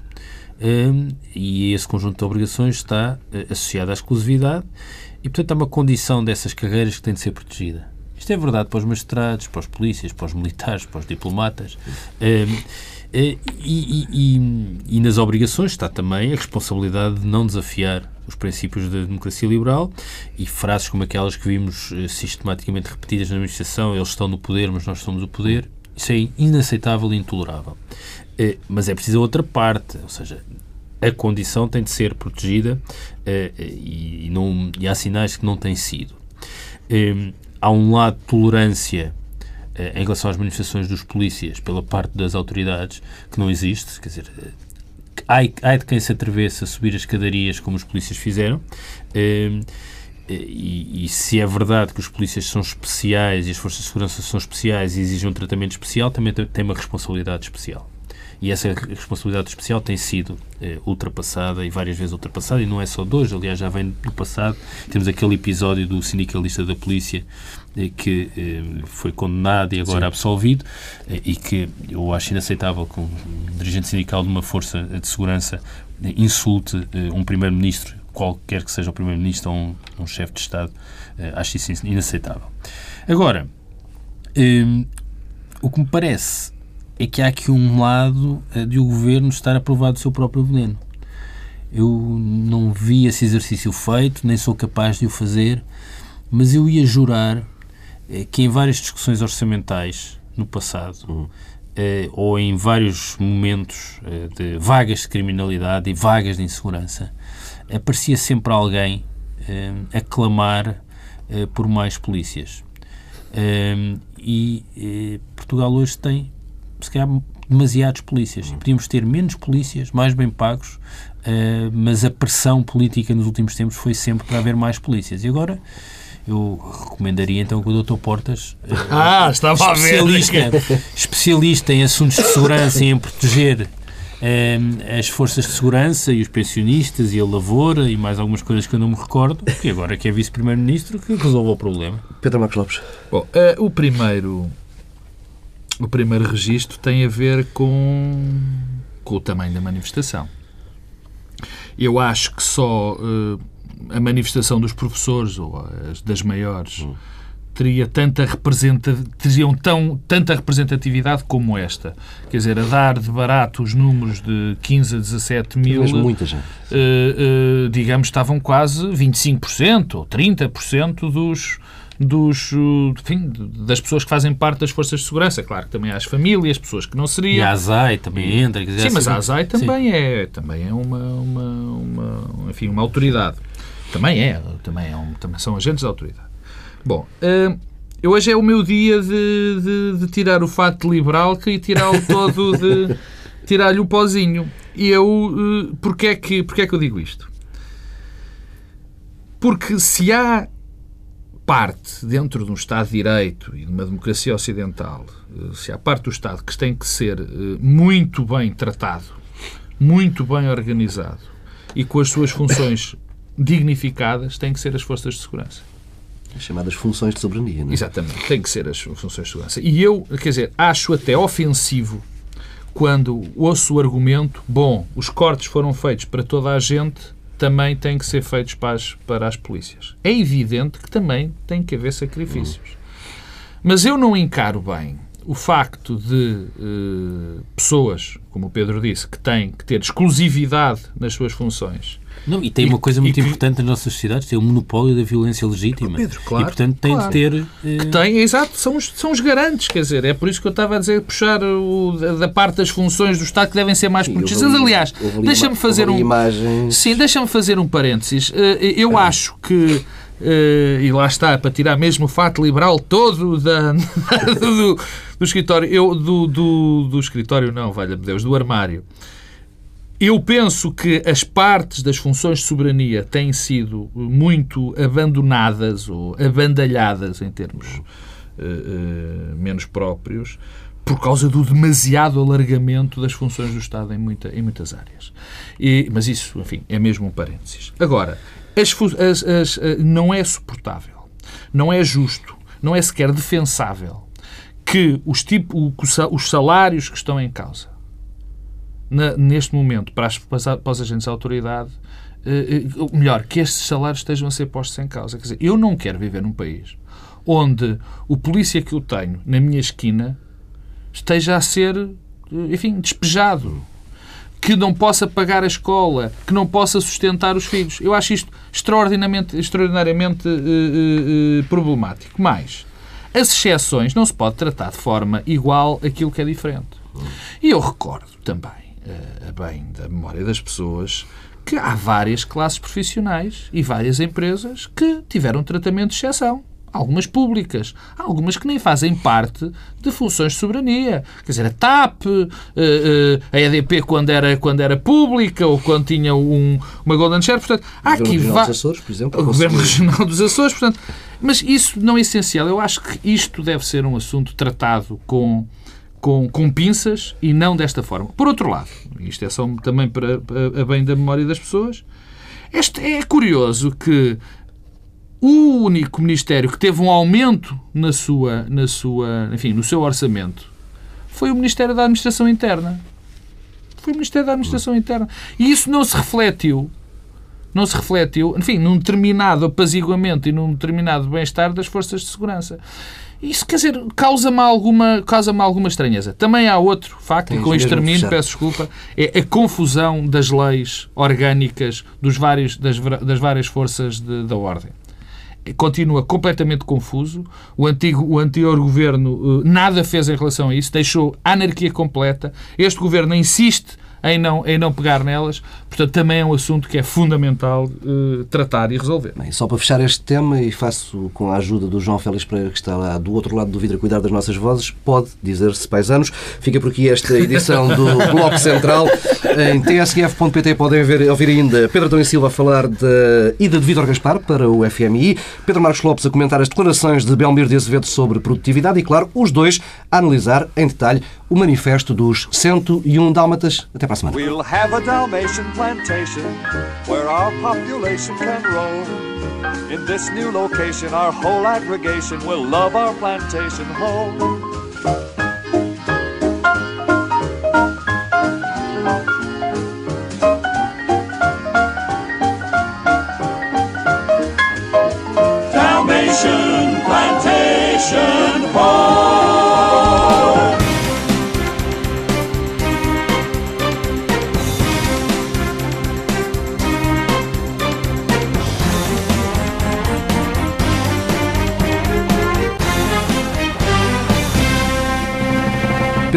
Hum, e esse conjunto de obrigações está eh, associado à exclusividade e, portanto, há uma condição dessas carreiras que tem de ser protegida. Isto é verdade para os magistrados, para os polícias, para os militares, para os diplomatas. Hum, eh, e, e- e- e nas obrigações está também a responsabilidade de não desafiar os princípios da democracia liberal e frases como aquelas que vimos eh, sistematicamente repetidas na administração, eles estão no poder, mas nós somos o poder, isso é inaceitável e intolerável. Eh, Mas é preciso outra parte, ou seja, a condição tem de ser protegida eh, e, e não, e há sinais que não tem sido. Eh, Há um lado de tolerância eh, em relação às manifestações dos polícias pela parte das autoridades que não existe, quer dizer, eh, ai de quem se atrevesse a subir as escadarias como os polícias fizeram. Eh, e, e se é verdade que os polícias são especiais e as forças de segurança são especiais e exigem um tratamento especial, também tem uma responsabilidade especial. E essa responsabilidade especial tem sido eh, ultrapassada e várias vezes ultrapassada, e não é só de hoje, aliás, já vem do passado. Temos aquele episódio do sindicalista da polícia eh, que eh, foi condenado e agora absolvido, eh, e que eu acho inaceitável que um dirigente sindical de uma força de segurança eh, insulte eh, um primeiro-ministro, qualquer que seja o primeiro-ministro ou um, um chefe de Estado. Eh, acho isso inaceitável. Agora, eh, o que me parece é que há aqui um lado eh, de o governo estar a provar do seu próprio veneno. Eu não vi esse exercício feito, nem sou capaz de o fazer, mas eu ia jurar eh, que em várias discussões orçamentais no passado, eh, ou em vários momentos de vagas de criminalidade e vagas de insegurança, aparecia sempre alguém a clamar por mais polícias. E Portugal hoje tem, se calhar, demasiados polícias. E podíamos ter menos polícias, mais bem pagos, eh, mas a pressão política nos últimos tempos foi sempre para haver mais polícias. E agora eu recomendaria então que o Dr. Portas, eh, Ah, estava a ver. especialista, especialista em assuntos de segurança e em proteger eh, as forças de segurança e os pensionistas e a lavoura e mais algumas coisas que eu não me recordo, que agora que é vice-primeiro-ministro, que resolva o problema. Pedro Marcos Lopes. Bom, eh, o primeiro o primeiro registro tem a ver com, com o tamanho da manifestação. Eu acho que só eh, a manifestação dos professores, ou as das maiores, teria tanta teriam tão, tanta representatividade como esta. Quer dizer, a dar de barato os números de 15 a 17 mil, Mas muita gente. uh, uh, digamos, estavam quase 25% ou 30% dos, dos, enfim, das pessoas que fazem parte das forças de segurança. Claro que também há as famílias, pessoas que não seriam. E a ASAI também entra. Quer dizer, Sim, mas assim, a ASAI também é, também é uma, uma, uma, enfim, uma autoridade. Também é, também, é um, também são agentes de autoridade. Bom, uh, hoje é o meu dia de, de, de tirar o fato liberal e tirá-lo todo de tirar-lhe o pozinho. E eu, uh, porquê, é que, porquê é que eu digo isto? Porque se há parte dentro de um Estado de Direito e de uma democracia ocidental, uh, se há parte do Estado que tem que ser muito bem tratado, muito bem organizado e com as suas funções dignificadas, tem que ser as forças de segurança. As chamadas funções de soberania, não é? Exatamente, tem que ser as funções de segurança. E eu, quer dizer, acho até ofensivo quando ouço o argumento, bom, os cortes foram feitos para toda a gente, também têm que ser feitos para as, para as polícias. É evidente que também tem que haver sacrifícios. Mas eu não encaro bem o facto de uh, pessoas, como o Pedro disse, que têm que ter exclusividade nas suas funções não, e tem uma coisa muito que, importante nas nossas sociedades, tem o monopólio da violência legítima. Pedro, claro, e, portanto, tem claro. de ter... Eh... Que tem, exato, são os, são os garantes, quer dizer, é por isso que eu estava a dizer, puxar o, da, parte das funções do Estado que devem ser mais protegidas. Aliás, deixa-me fazer um... Imagens... Sim, deixa-me fazer um parênteses. Eu é. acho que Uh, e lá está, para tirar mesmo o fato liberal todo da, do, do, escritório, eu, do, do, do escritório não, valha-me Deus, do armário. Eu penso que as partes das funções de soberania têm sido muito abandonadas ou abandalhadas em termos uh, uh, menos próprios por causa do demasiado alargamento das funções do Estado em, muita, em muitas áreas. E, mas isso, enfim, é mesmo um parênteses. Agora, as, as, as, eh, não é suportável, não é justo, não é sequer defensável que os, tipo, os salários que estão em causa na, neste momento, para, as, para os agentes de autoridade, uh, melhor, que estes salários estejam a ser postos em causa. Quer dizer, eu não quero viver num país onde o polícia que eu tenho na minha esquina esteja a ser, enfim, despejado. Que não possa pagar a escola, que não possa sustentar os filhos. Eu acho isto extraordinariamente, extraordinariamente problemático. Mas as exceções não se pode tratar de forma igual aquilo que é diferente. E eu recordo também eh, a bem da memória das pessoas que há várias classes profissionais e várias empresas que tiveram tratamento de exceção. Algumas públicas, algumas que nem fazem parte de funções de soberania. Quer dizer, a TAP, eh, eh, a EDP quando era, quando era pública ou quando tinha um, uma Golden Share. Portanto, há aqui Regional dos Açores, por exemplo. O Governo Regional dos Açores. Portanto, mas isso não é essencial. Eu acho que isto deve ser um assunto tratado com com, com pinças e não desta forma. Por outro lado, isto é só também para, a bem da memória das pessoas, este é curioso que o único ministério que teve um aumento na sua, na sua, enfim, no seu orçamento foi o Ministério da Administração Interna. Foi o Ministério da Administração Interna. E isso não se refletiu, não se refletiu, enfim, num determinado apaziguamento e num determinado bem-estar das forças de segurança. Isso, quer dizer, causa-me alguma, causa alguma estranheza. Também há outro facto, e com isto termino, peço desculpa, é a confusão das leis orgânicas dos vários, das, das várias forças de, da ordem. Continua completamente confuso. O, antigo, o anterior governo uh, nada fez em relação a isso, deixou a anarquia completa. Este governo insiste em não, em não pegar nelas. Portanto, também é um assunto que é fundamental uh, tratar e resolver. Bem, só para fechar este tema, e faço com a ajuda do João Félix Pereira, que está lá do outro lado do vidro a cuidar das nossas vozes, pode dizer-se paisanos. Fica por aqui esta edição do Bloco Central. Em tsf.pt podem ver, ouvir ainda Pedro Adão e Silva a falar da ida de Vítor Gaspar para o FMI, Pedro Marcos Lopes a comentar as declarações de Belmiro de Azevedo sobre produtividade e, claro, os dois a analisar em detalhe o manifesto dos 101 Dálmatas. Até para a semana. We'll have a Dalmatian plantation where our population can roam. In this new location, our whole aggregation will love our plantation home.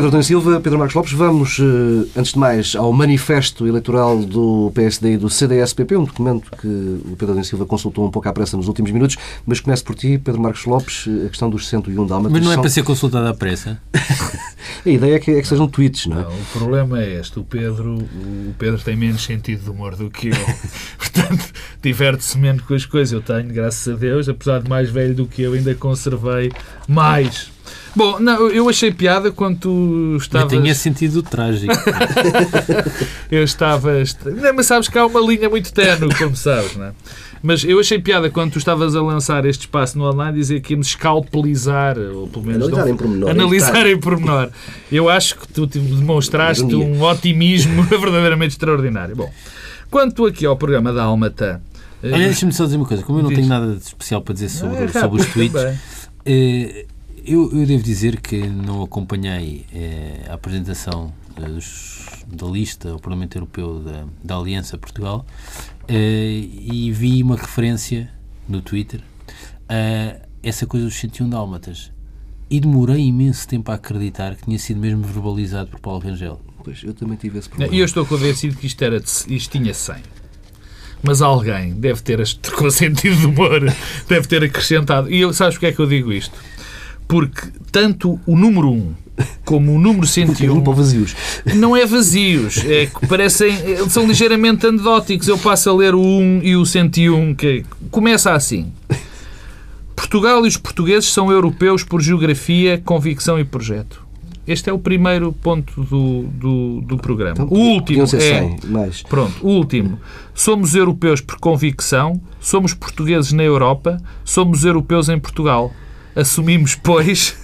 Pedro Adão Silva, Pedro Marcos Lopes, vamos, eh, antes de mais, ao manifesto eleitoral do PSD e do CDS-PP, um documento que o Pedro Adão Silva consultou um pouco à pressa nos últimos minutos, mas começo por ti, Pedro Marcos Lopes, a questão dos 101 dálmatas. Mas não é são... para ser consultado à pressa? a ideia é que, é que sejam tweets, não é? Não, o problema é este. O Pedro, o Pedro tem menos sentido de humor do que eu. Portanto, diverte-se menos com as coisas. Eu tenho, graças a Deus, apesar de mais velho do que eu, ainda conservei mais. Bom, não, eu achei piada quando tu estavas... Eu tinha sentido trágico. eu estava... Não, mas sabes que há uma linha muito tenue, como sabes, não é? Mas eu achei piada quando tu estavas a lançar este espaço no online dizer que íamos escalpelizar, ou pelo menos analisar em pormenor. Analisar em pormenor. Eu acho que tu demonstraste um, otimismo verdadeiramente extraordinário. Bom, quanto aqui ao programa da Almata. Olha, deixa-me só dizer uma coisa. Como eu não Diz. tenho nada de especial para dizer sobre, é, sobre os tweets, eh, eu, eu, devo dizer que não acompanhei eh, a apresentação eh, dos, da lista ao Parlamento Europeu da, da Aliança Portugal e vi uma referência no Twitter a essa coisa dos 101 dálmatas. E demorei imenso tempo a acreditar que tinha sido mesmo verbalizado por Paulo Rangel. Pois, eu também tive esse problema. E eu estou convencido que isto, era de, isto tinha 100 mas alguém deve ter, com sentido de humor, deve ter acrescentado. E eu, sabes porque é que eu digo isto? Porque tanto o número 1 como o número 101 para vazios. não é vazios, é que parecem, são ligeiramente anedóticos. Eu passo a ler o 1 e o 101, que começa assim. Portugal e os portugueses são europeus por geografia, convicção e projeto. Este é o primeiro ponto do, do, do programa. Então, o último é. 100, mais. Pronto, o último. Somos europeus por convicção, somos portugueses na Europa, somos europeus em Portugal. Assumimos, pois,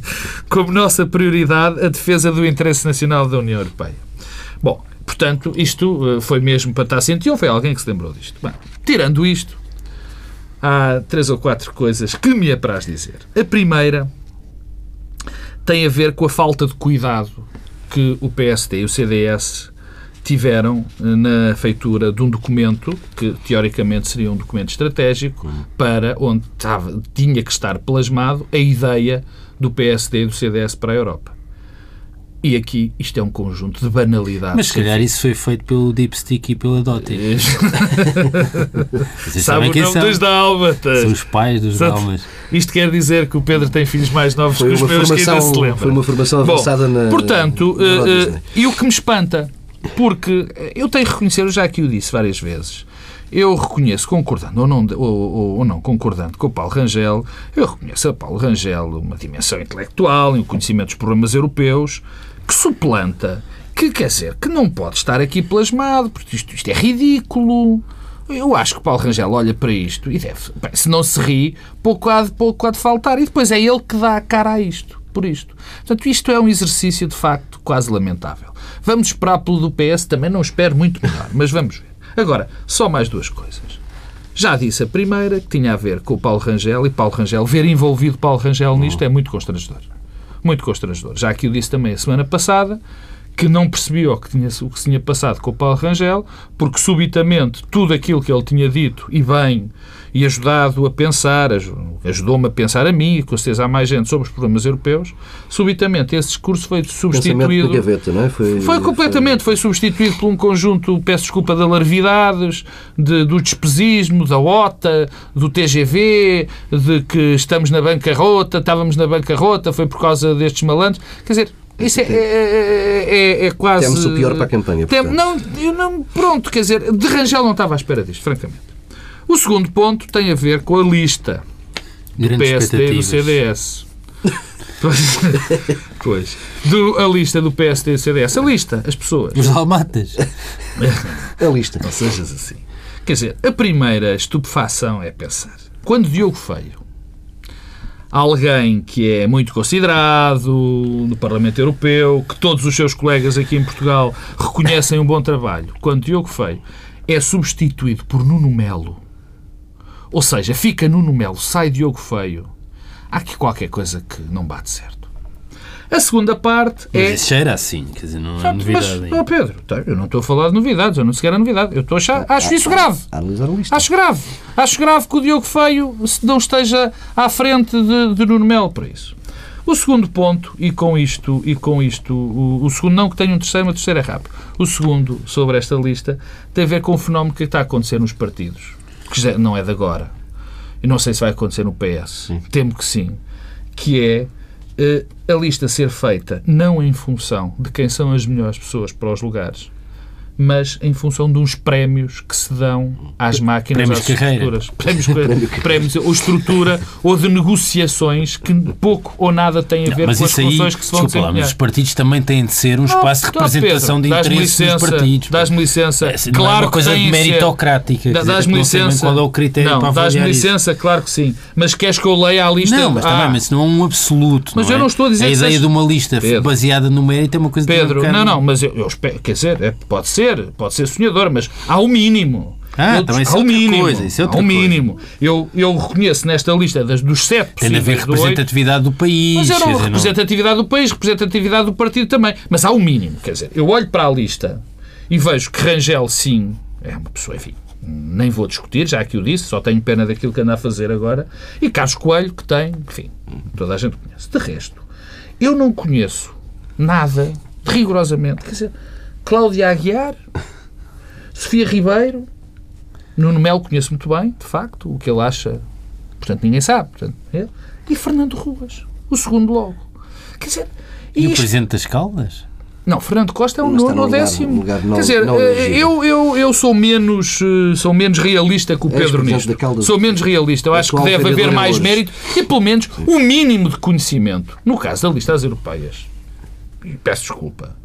como nossa prioridade a defesa do interesse nacional da União Europeia. Bom, portanto, isto eh, foi mesmo para estar sentido, foi alguém que se lembrou disto. Bem, tirando isto, há três ou quatro coisas que me apraz dizer. A primeira tem a ver com a falta de cuidado que o PSD e o CDS tiveram eh, na feitura de um documento que teoricamente seria um documento estratégico para onde estava, tinha que estar plasmado a ideia do PSD e do CDS para a Europa. E aqui isto é um conjunto de banalidades. Mas se calhar isso foi feito pelo Deepstick e pela Dotti. Sabe o nome são? dos Dálmatas. São os pais dos Dálmatas. Isto quer dizer que o Pedro tem filhos mais novos foi que os meus que ainda se lembra. Foi uma formação avançada Bom, na... Portanto, na, na uh, uh, e o que me espanta, porque eu tenho que reconhecer, eu já aqui o disse várias vezes, eu reconheço, concordando ou não, ou, ou, não concordando com o Paulo Rangel, eu reconheço a Paulo Rangel uma dimensão intelectual e um conhecimento dos problemas europeus, que suplanta, que quer dizer, que não pode estar aqui plasmado, porque isto, isto é ridículo. Eu acho que Paulo Rangel olha para isto e deve. Bem, se não se ri, pouco há, de, pouco há de faltar. E depois é ele que dá a cara a isto, por isto. Portanto, isto é um exercício, de facto, quase lamentável. Vamos esperar pelo do PS, também não espero muito melhor, mas vamos ver. Agora, só mais duas coisas. Já disse a primeira, que tinha a ver com o Paulo Rangel, e Paulo Rangel, ver envolvido Paulo Rangel nisto é muito constrangedor muito constrangedor. Já aqui o disse também a semana passada, que não percebia o que, tinha, o que se tinha passado com o Paulo Rangel, porque subitamente tudo aquilo que ele tinha dito, e bem, e ajudado a pensar, ajudou-me a pensar a mim e com certeza há mais gente sobre os problemas europeus, subitamente esse discurso foi substituído. Gaveta, não é? foi, foi completamente, foi... foi substituído por um conjunto, peço desculpa, de alarvidades, de, do despesismo, da OTA, do TGV, de que estamos na bancarrota, estávamos na bancarrota, foi por causa destes malandros. Quer dizer, isso é, é, é, é, é quase. Temos o pior para a campanha. Tem, não, eu não, pronto, quer dizer, de Rangel não estava à espera disto, francamente. O segundo ponto tem a ver com a lista do PSD e do CDS. Pois, pois. Do, a lista do PSD e do CDS. A lista, as pessoas. Os almatas. a lista. Não sejas assim. Quer dizer, a primeira estupefação é pensar. Quando Diogo Feio alguém que é muito considerado no Parlamento Europeu, que todos os seus colegas aqui em Portugal reconhecem um bom trabalho, quando Diogo Feio é substituído por Nuno Melo, ou seja, fica Nuno Melo, sai Diogo Feio, há aqui qualquer coisa que não bate certo. A segunda parte mas é. Isso já era assim, quer dizer, não é novidade. Mas, oh Pedro, tá, eu não estou a falar de novidades, eu não sequer a novidade. Eu estou a achar, acho isso grave. Acho grave. Acho grave que o Diogo Feio não esteja à frente de, de Nuno Melo para isso. O segundo ponto, e com isto, e com isto o, o segundo, não que tenha um terceiro, mas o terceiro é rápido. O segundo, sobre esta lista, tem a ver com o fenómeno que está a acontecer nos partidos, que já não é de agora. E não sei se vai acontecer no PS. Sim. Temo que sim. Que é eh, a lista ser feita não em função de quem são as melhores pessoas para os lugares, mas em função de uns prémios que se dão às máquinas, prémios às estruturas. Prémios, prémios, ou estrutura ou de negociações que pouco ou nada têm a ver mas com as aí, funções que se vão desculpa lá, mas os partidos também têm de ser um espaço de Então, representação Pedro, de interesses licença, dos partidos. Dás-me licença. É, não claro é uma coisa que meritocrática. Dás-me não licença. Qual é o critério não, para dás-me avaliar isso. licença, claro que sim. Mas queres que eu leia a lista? Não, mas Ah, também, mas não é um absoluto. Mas não eu é? não estou a dizer A que ideia de uma lista baseada no mérito é uma coisa Pedro, não, não, mas eu, eu espero, quer dizer, é- pode ser, pode ser sonhador, mas há o mínimo. Ah, Eu- também isso há é outra mínimo. coisa, isso é outra coisa. mínimo. Eu, eu reconheço nesta lista das, dos sete Tem de haver possíveis do oito, representatividade do país. Mas eu não dizer, representatividade do país, representatividade do partido também. Mas há o mínimo, quer dizer, eu olho para a lista e vejo que Rangel, sim, é uma pessoa, enfim, nem vou discutir, já que o disse, só tenho pena daquilo que anda a fazer agora. E Carlos Coelho, que tem, enfim, toda a gente conhece. De resto, eu não conheço nada, rigorosamente, quer dizer, Cláudia Aguiar, Sofia Ribeiro, Nuno Melo conheço muito bem, de facto, o que ele acha, portanto ninguém sabe, portanto, ele, e Fernando Ruas, o segundo logo. Quer dizer, E o isto- Presidente das Caldas? não, Fernando Costa é um está nono ou décimo. lugar não- Quer dizer, não eh, eu, eu, eu sou, menos, eh, sou menos realista que o Pedro nisto. Sou menos realista. Eu acho que deve haver mais hoje. mérito e, pelo menos, o mínimo de conhecimento. No caso da lista das europeias, e peço desculpa,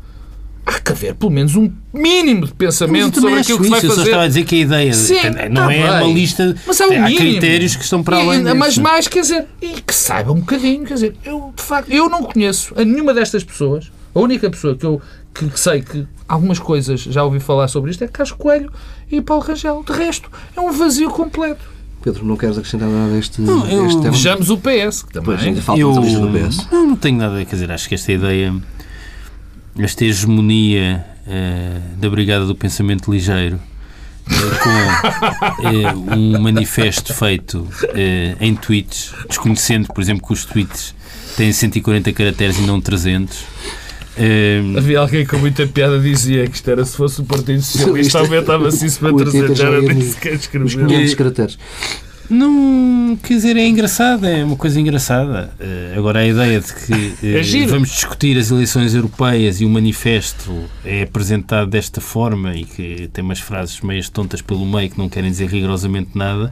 há que haver pelo menos um mínimo de pensamento sobre aquilo que se vai isso, Eu só fazer. estava a dizer que a ideia Sim, não tá é uma bem. lista. Mas é o há mínimo. critérios que estão para além e- disso. Mas mais, quer dizer, e que saiba um bocadinho, quer dizer, eu de facto, eu não conheço a nenhuma destas pessoas. A única pessoa que eu que, que sei que algumas coisas já ouvi falar sobre isto é Carlos Coelho e Paulo Rangel. De resto, é um vazio completo. Pedro, não queres acrescentar nada a este, Não, eu- este tema? Vejamos o PS, que Pois, também. ainda falta eu a lista do PS. não, não tenho nada a dizer. Acho que esta ideia, esta hegemonia eh, da Brigada do Pensamento Ligeiro, eh, com eh, um manifesto feito em tweets, desconhecendo, por exemplo, que os tweets têm 140 caracteres e não 300. eh, Havia alguém com muita piada dizia que isto era se fosse o Partido Socialista, Isto- aumentava-se isso para o 80 300. já Era nem sequer Os escrever. 500 caracteres. Não, quer dizer, é engraçado, é uma coisa engraçada. Eh, agora, a ideia de que giro. vamos discutir as eleições europeias e o manifesto é apresentado desta forma e que tem umas frases meias tontas pelo meio que não querem dizer rigorosamente nada,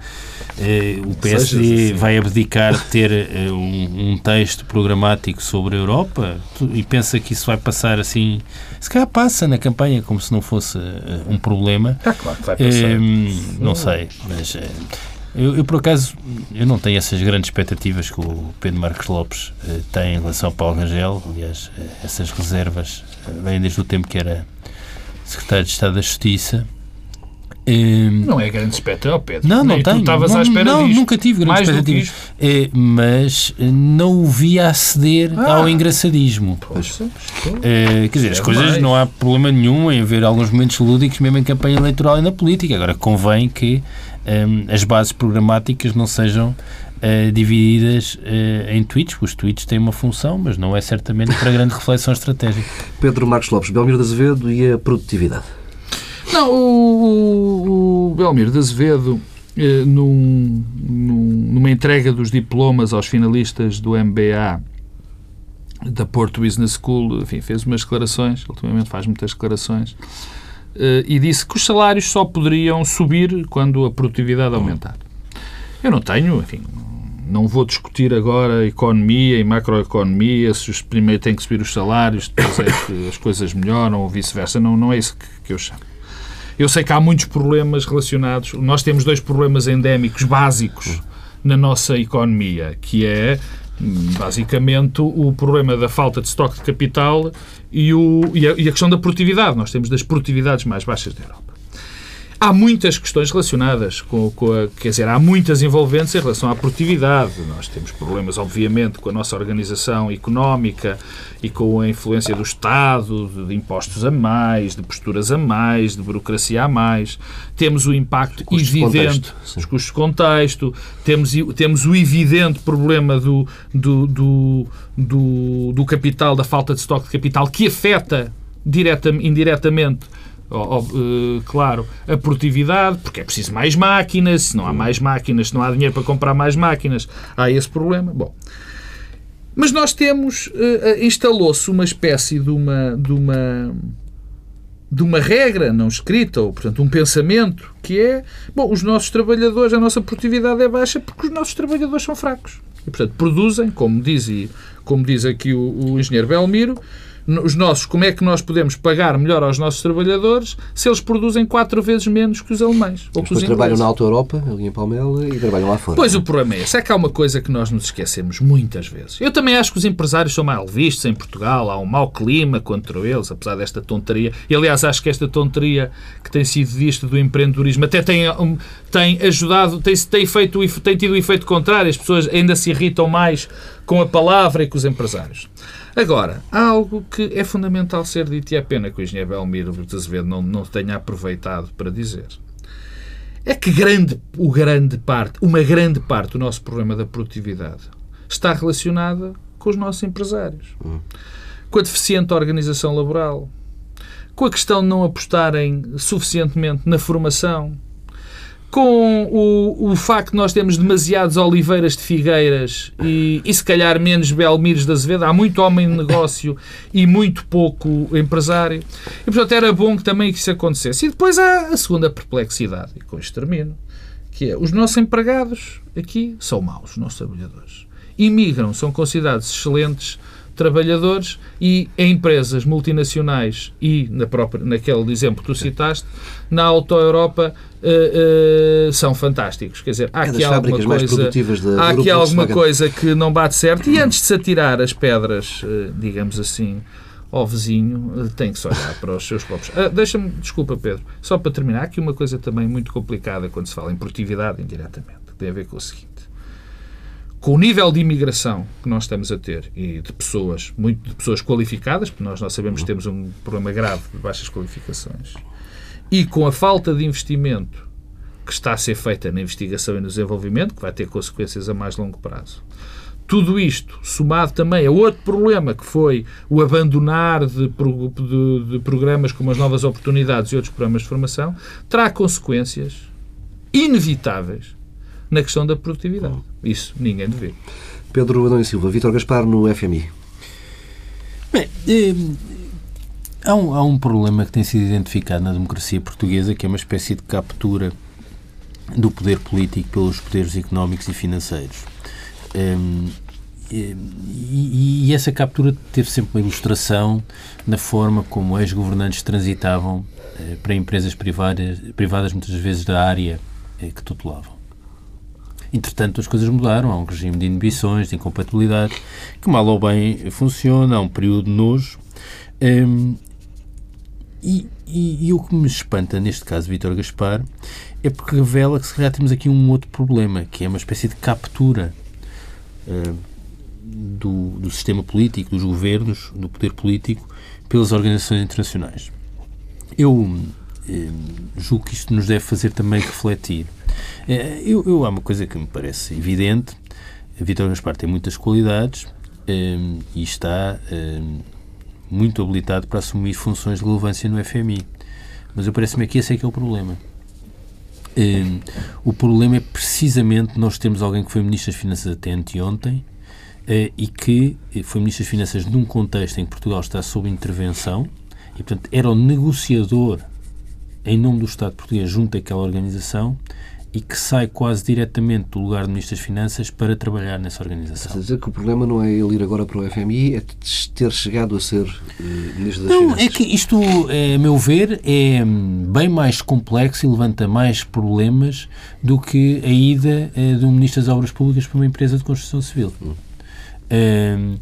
eh, o PSD assim. vai abdicar de ter um, um texto programático sobre a Europa e pensa que isso vai passar assim. Se calhar passa na campanha como se não fosse um problema. Ah, claro que vai passar. Hum, não sei, mas eu, eu, por acaso eu não tenho essas grandes expectativas que o Pedro Marcos Lopes eh, tem em relação ao Paulo Rangel. Aliás, eh, essas reservas eh, vêm desde o tempo que era secretário de Estado da Justiça. Hum, Não é grande espetáculo, Pedro. não, não tenho. Estavas não, à espera não, disto. nunca tive grandes expectativas. Eh, mas eh, não o via aceder Ah. ao engraçadismo. Poxa, Eh, quer dizer, as É coisas não há problema nenhum em haver alguns momentos lúdicos, mesmo em campanha eleitoral e na política. Agora, convém que ehm, as bases programáticas não sejam eh, divididas eh, em tweets, porque os tweets têm uma função, mas não é certamente para grande reflexão estratégica. Pedro Marcos Lopes, Belmiro de Azevedo e a produtividade. Não, o, o, o Belmiro de Azevedo, eh, num, num- numa entrega dos diplomas aos finalistas do MBA da Porto Business School, enfim, fez umas declarações, ultimamente faz muitas declarações, e disse que os salários só poderiam subir quando a produtividade aumentar. Eu não tenho, enfim, não vou discutir agora economia e macroeconomia, se os primeiro têm que subir os salários, depois é que as coisas melhoram ou vice-versa. Não, não é isso que, que eu chamo. Eu sei que há muitos problemas relacionados. Nós temos dois problemas endémicos básicos na nossa economia, que é basicamente o problema da falta de estoque de capital e, o, e, a, e a questão da produtividade. Nós temos das produtividades mais baixas da Europa. Há muitas questões relacionadas com, com a, quer dizer, há muitas envolventes em relação à produtividade. Nós temos problemas, obviamente, com a nossa organização económica e com a influência do Estado, de impostos a mais, de posturas a mais, de burocracia a mais. Temos o impacto evidente dos custos de contexto, temos, temos o evidente problema do, do, do, do, do capital, da falta de estoque de capital, que afeta direta, indiretamente claro, a produtividade, porque é preciso mais máquinas, se não há mais máquinas, se não há dinheiro para comprar mais máquinas, há esse problema. Bom, mas nós temos, uh, instalou-se uma espécie de uma, de uma de uma regra não escrita, ou portanto um pensamento, que é, bom, os nossos trabalhadores, a nossa produtividade é baixa porque os nossos trabalhadores são fracos. E, portanto, produzem, como diz, como diz aqui o, o engenheiro Belmiro, os nossos, como é que nós podemos pagar melhor aos nossos trabalhadores se eles produzem quatro vezes menos que os alemães ou que os trabalham na Alta Europa, ali em Palmela, e trabalham lá fora. Pois o problema é esse. É que há uma coisa que nós nos esquecemos muitas vezes. Eu também acho que os empresários são mal vistos em Portugal. Há um mau clima contra eles, apesar desta tonteria. E, aliás, acho que esta tonteria que tem sido vista do empreendedorismo até tem, tem ajudado, tem, tem, feito, tem tido o efeito contrário. As pessoas ainda se irritam mais com a palavra e com os empresários. Agora, há algo que é fundamental ser dito e é pena que o engenheiro Belmiro de Azevedo não, não tenha aproveitado para dizer. É que grande, o grande parte, uma grande parte do nosso problema da produtividade está relacionada com os nossos empresários, hum. com a deficiente organização laboral, com a questão de não apostarem suficientemente na formação, com o, o facto de nós termos demasiados oliveiras de figueiras e, e se calhar menos Belmires da Azevedo, há muito homem de negócio e muito pouco empresário. E, portanto, era bom que também isso acontecesse. E depois há a segunda perplexidade, e com isto termino, que é os nossos empregados aqui são maus, os nossos trabalhadores. Imigram, são considerados excelentes trabalhadores e em empresas multinacionais e na própria, naquele exemplo que tu citaste, na Auto Europa uh, uh, são fantásticos. Quer dizer, há é aqui alguma coisa, há aqui alguma coisa que não bate certo e antes de se atirar as pedras, uh, digamos assim, ao vizinho, tem que se olhar para os seus próprios. Uh, Deixa-me, desculpa, Pedro, só para terminar, aqui uma coisa também muito complicada quando se fala em produtividade indiretamente, que tem a ver com o seguinte com o nível de imigração que nós estamos a ter e de pessoas, muito de pessoas qualificadas, porque nós, nós sabemos que temos um problema grave de baixas qualificações, e com a falta de investimento que está a ser feita na investigação e no desenvolvimento, que vai ter consequências a mais longo prazo. Tudo isto, somado também a outro problema, que foi o abandonar de, de, de programas como as Novas Oportunidades e outros programas de formação, terá consequências inevitáveis na questão da produtividade. Isso ninguém vê. Pedro Adão e Silva, Vítor Gaspar no FMI. Bem, eh, há, um, há um problema que tem sido identificado na democracia portuguesa, que é uma espécie de captura do poder político pelos poderes económicos e financeiros. Um, e, e, essa captura teve sempre uma ilustração na forma como ex-governantes transitavam eh, para empresas privadas, privadas, muitas vezes da área eh, que tutelavam. Entretanto, as coisas mudaram. Há um regime de inibições, de incompatibilidade, que mal ou bem funciona. Há um período de nojo. Um, e, e, e, o que me espanta, neste caso, Vítor Gaspar, é porque revela que se calhar temos aqui um outro problema, que é uma espécie de captura uh, do, do sistema político, dos governos, do poder político, pelas organizações internacionais. Eu uh, julgo que isto nos deve fazer também refletir é, eu, eu, há uma coisa que me parece evidente. Vítor Gaspar tem muitas qualidades e está muito habilitado para assumir funções de relevância no FMI. Mas eu parece-me que esse é que é o problema. Um, o problema é precisamente nós temos alguém que foi Ministro das Finanças até anteontem uh, e que foi Ministro das Finanças num contexto em que Portugal está sob intervenção e, portanto, era o negociador em nome do Estado português junto àquela organização e que sai quase diretamente do lugar de Ministro das Finanças para trabalhar nessa organização. Quer dizer que o problema não é ele ir agora para o FMI, é ter chegado a ser uh, Ministro das não, Finanças. Não, é que isto, a meu ver, é bem mais complexo e levanta mais problemas do que a ida uh, de um Ministro das Obras Públicas para uma empresa de construção civil. Hum. Uh,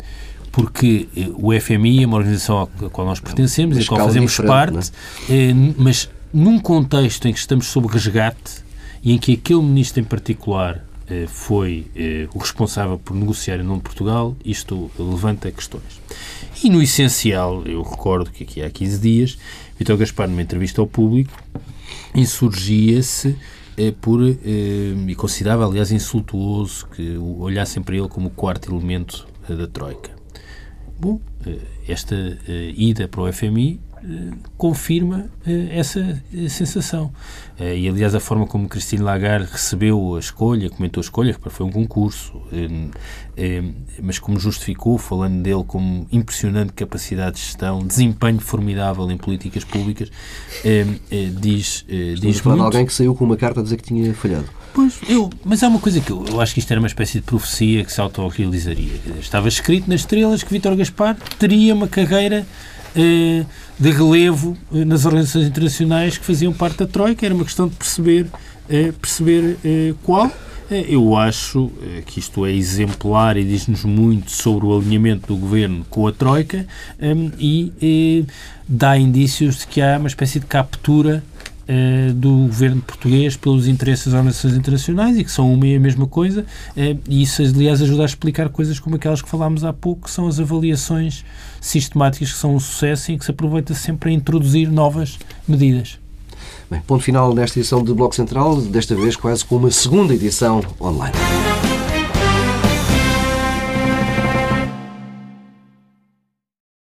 porque eh, o FMI é uma organização à qual nós pertencemos é e à qual fazemos parte, é? mas num contexto em que estamos sob resgate e em que aquele ministro em particular eh, foi eh, o responsável por negociar em nome de Portugal, isto levanta questões. E no essencial, eu recordo que aqui há 15 dias, Vitor Gaspar, numa entrevista ao público, insurgia-se eh, por, e considerava, aliás, insultuoso que olhassem para ele como o quarto elemento da Troika. Bom, esta ida para o FMI confirma eh, essa eh, sensação. Eh, e, aliás, a forma como Christine Lagarde recebeu a escolha, comentou a escolha, que foi um concurso, mas como justificou, falando dele como impressionante capacidade de gestão, desempenho formidável em políticas públicas, diz, diz muito... alguém que saiu com uma carta a dizer que tinha falhado. Pois, eu, mas há uma coisa que eu, eu acho que isto era uma espécie de profecia que se autorrealizaria. Estava escrito nas estrelas que Vítor Gaspar teria uma carreira eh, de relevo eh, nas organizações internacionais que faziam parte da Troika. Era uma questão de perceber, eh, perceber qual. Eu acho que isto é exemplar e diz-nos muito sobre o alinhamento do governo com a Troika e dá indícios de que há uma espécie de captura eh, do governo português pelos interesses das organizações internacionais e que são uma e a mesma coisa, eh, e isso, aliás, ajuda a explicar coisas como aquelas que falámos há pouco, que são as avaliações sistemáticas que são um sucesso e que se aproveita sempre a introduzir novas medidas. Bem, ponto final nesta edição do Bloco Central, desta vez quase com uma segunda edição online.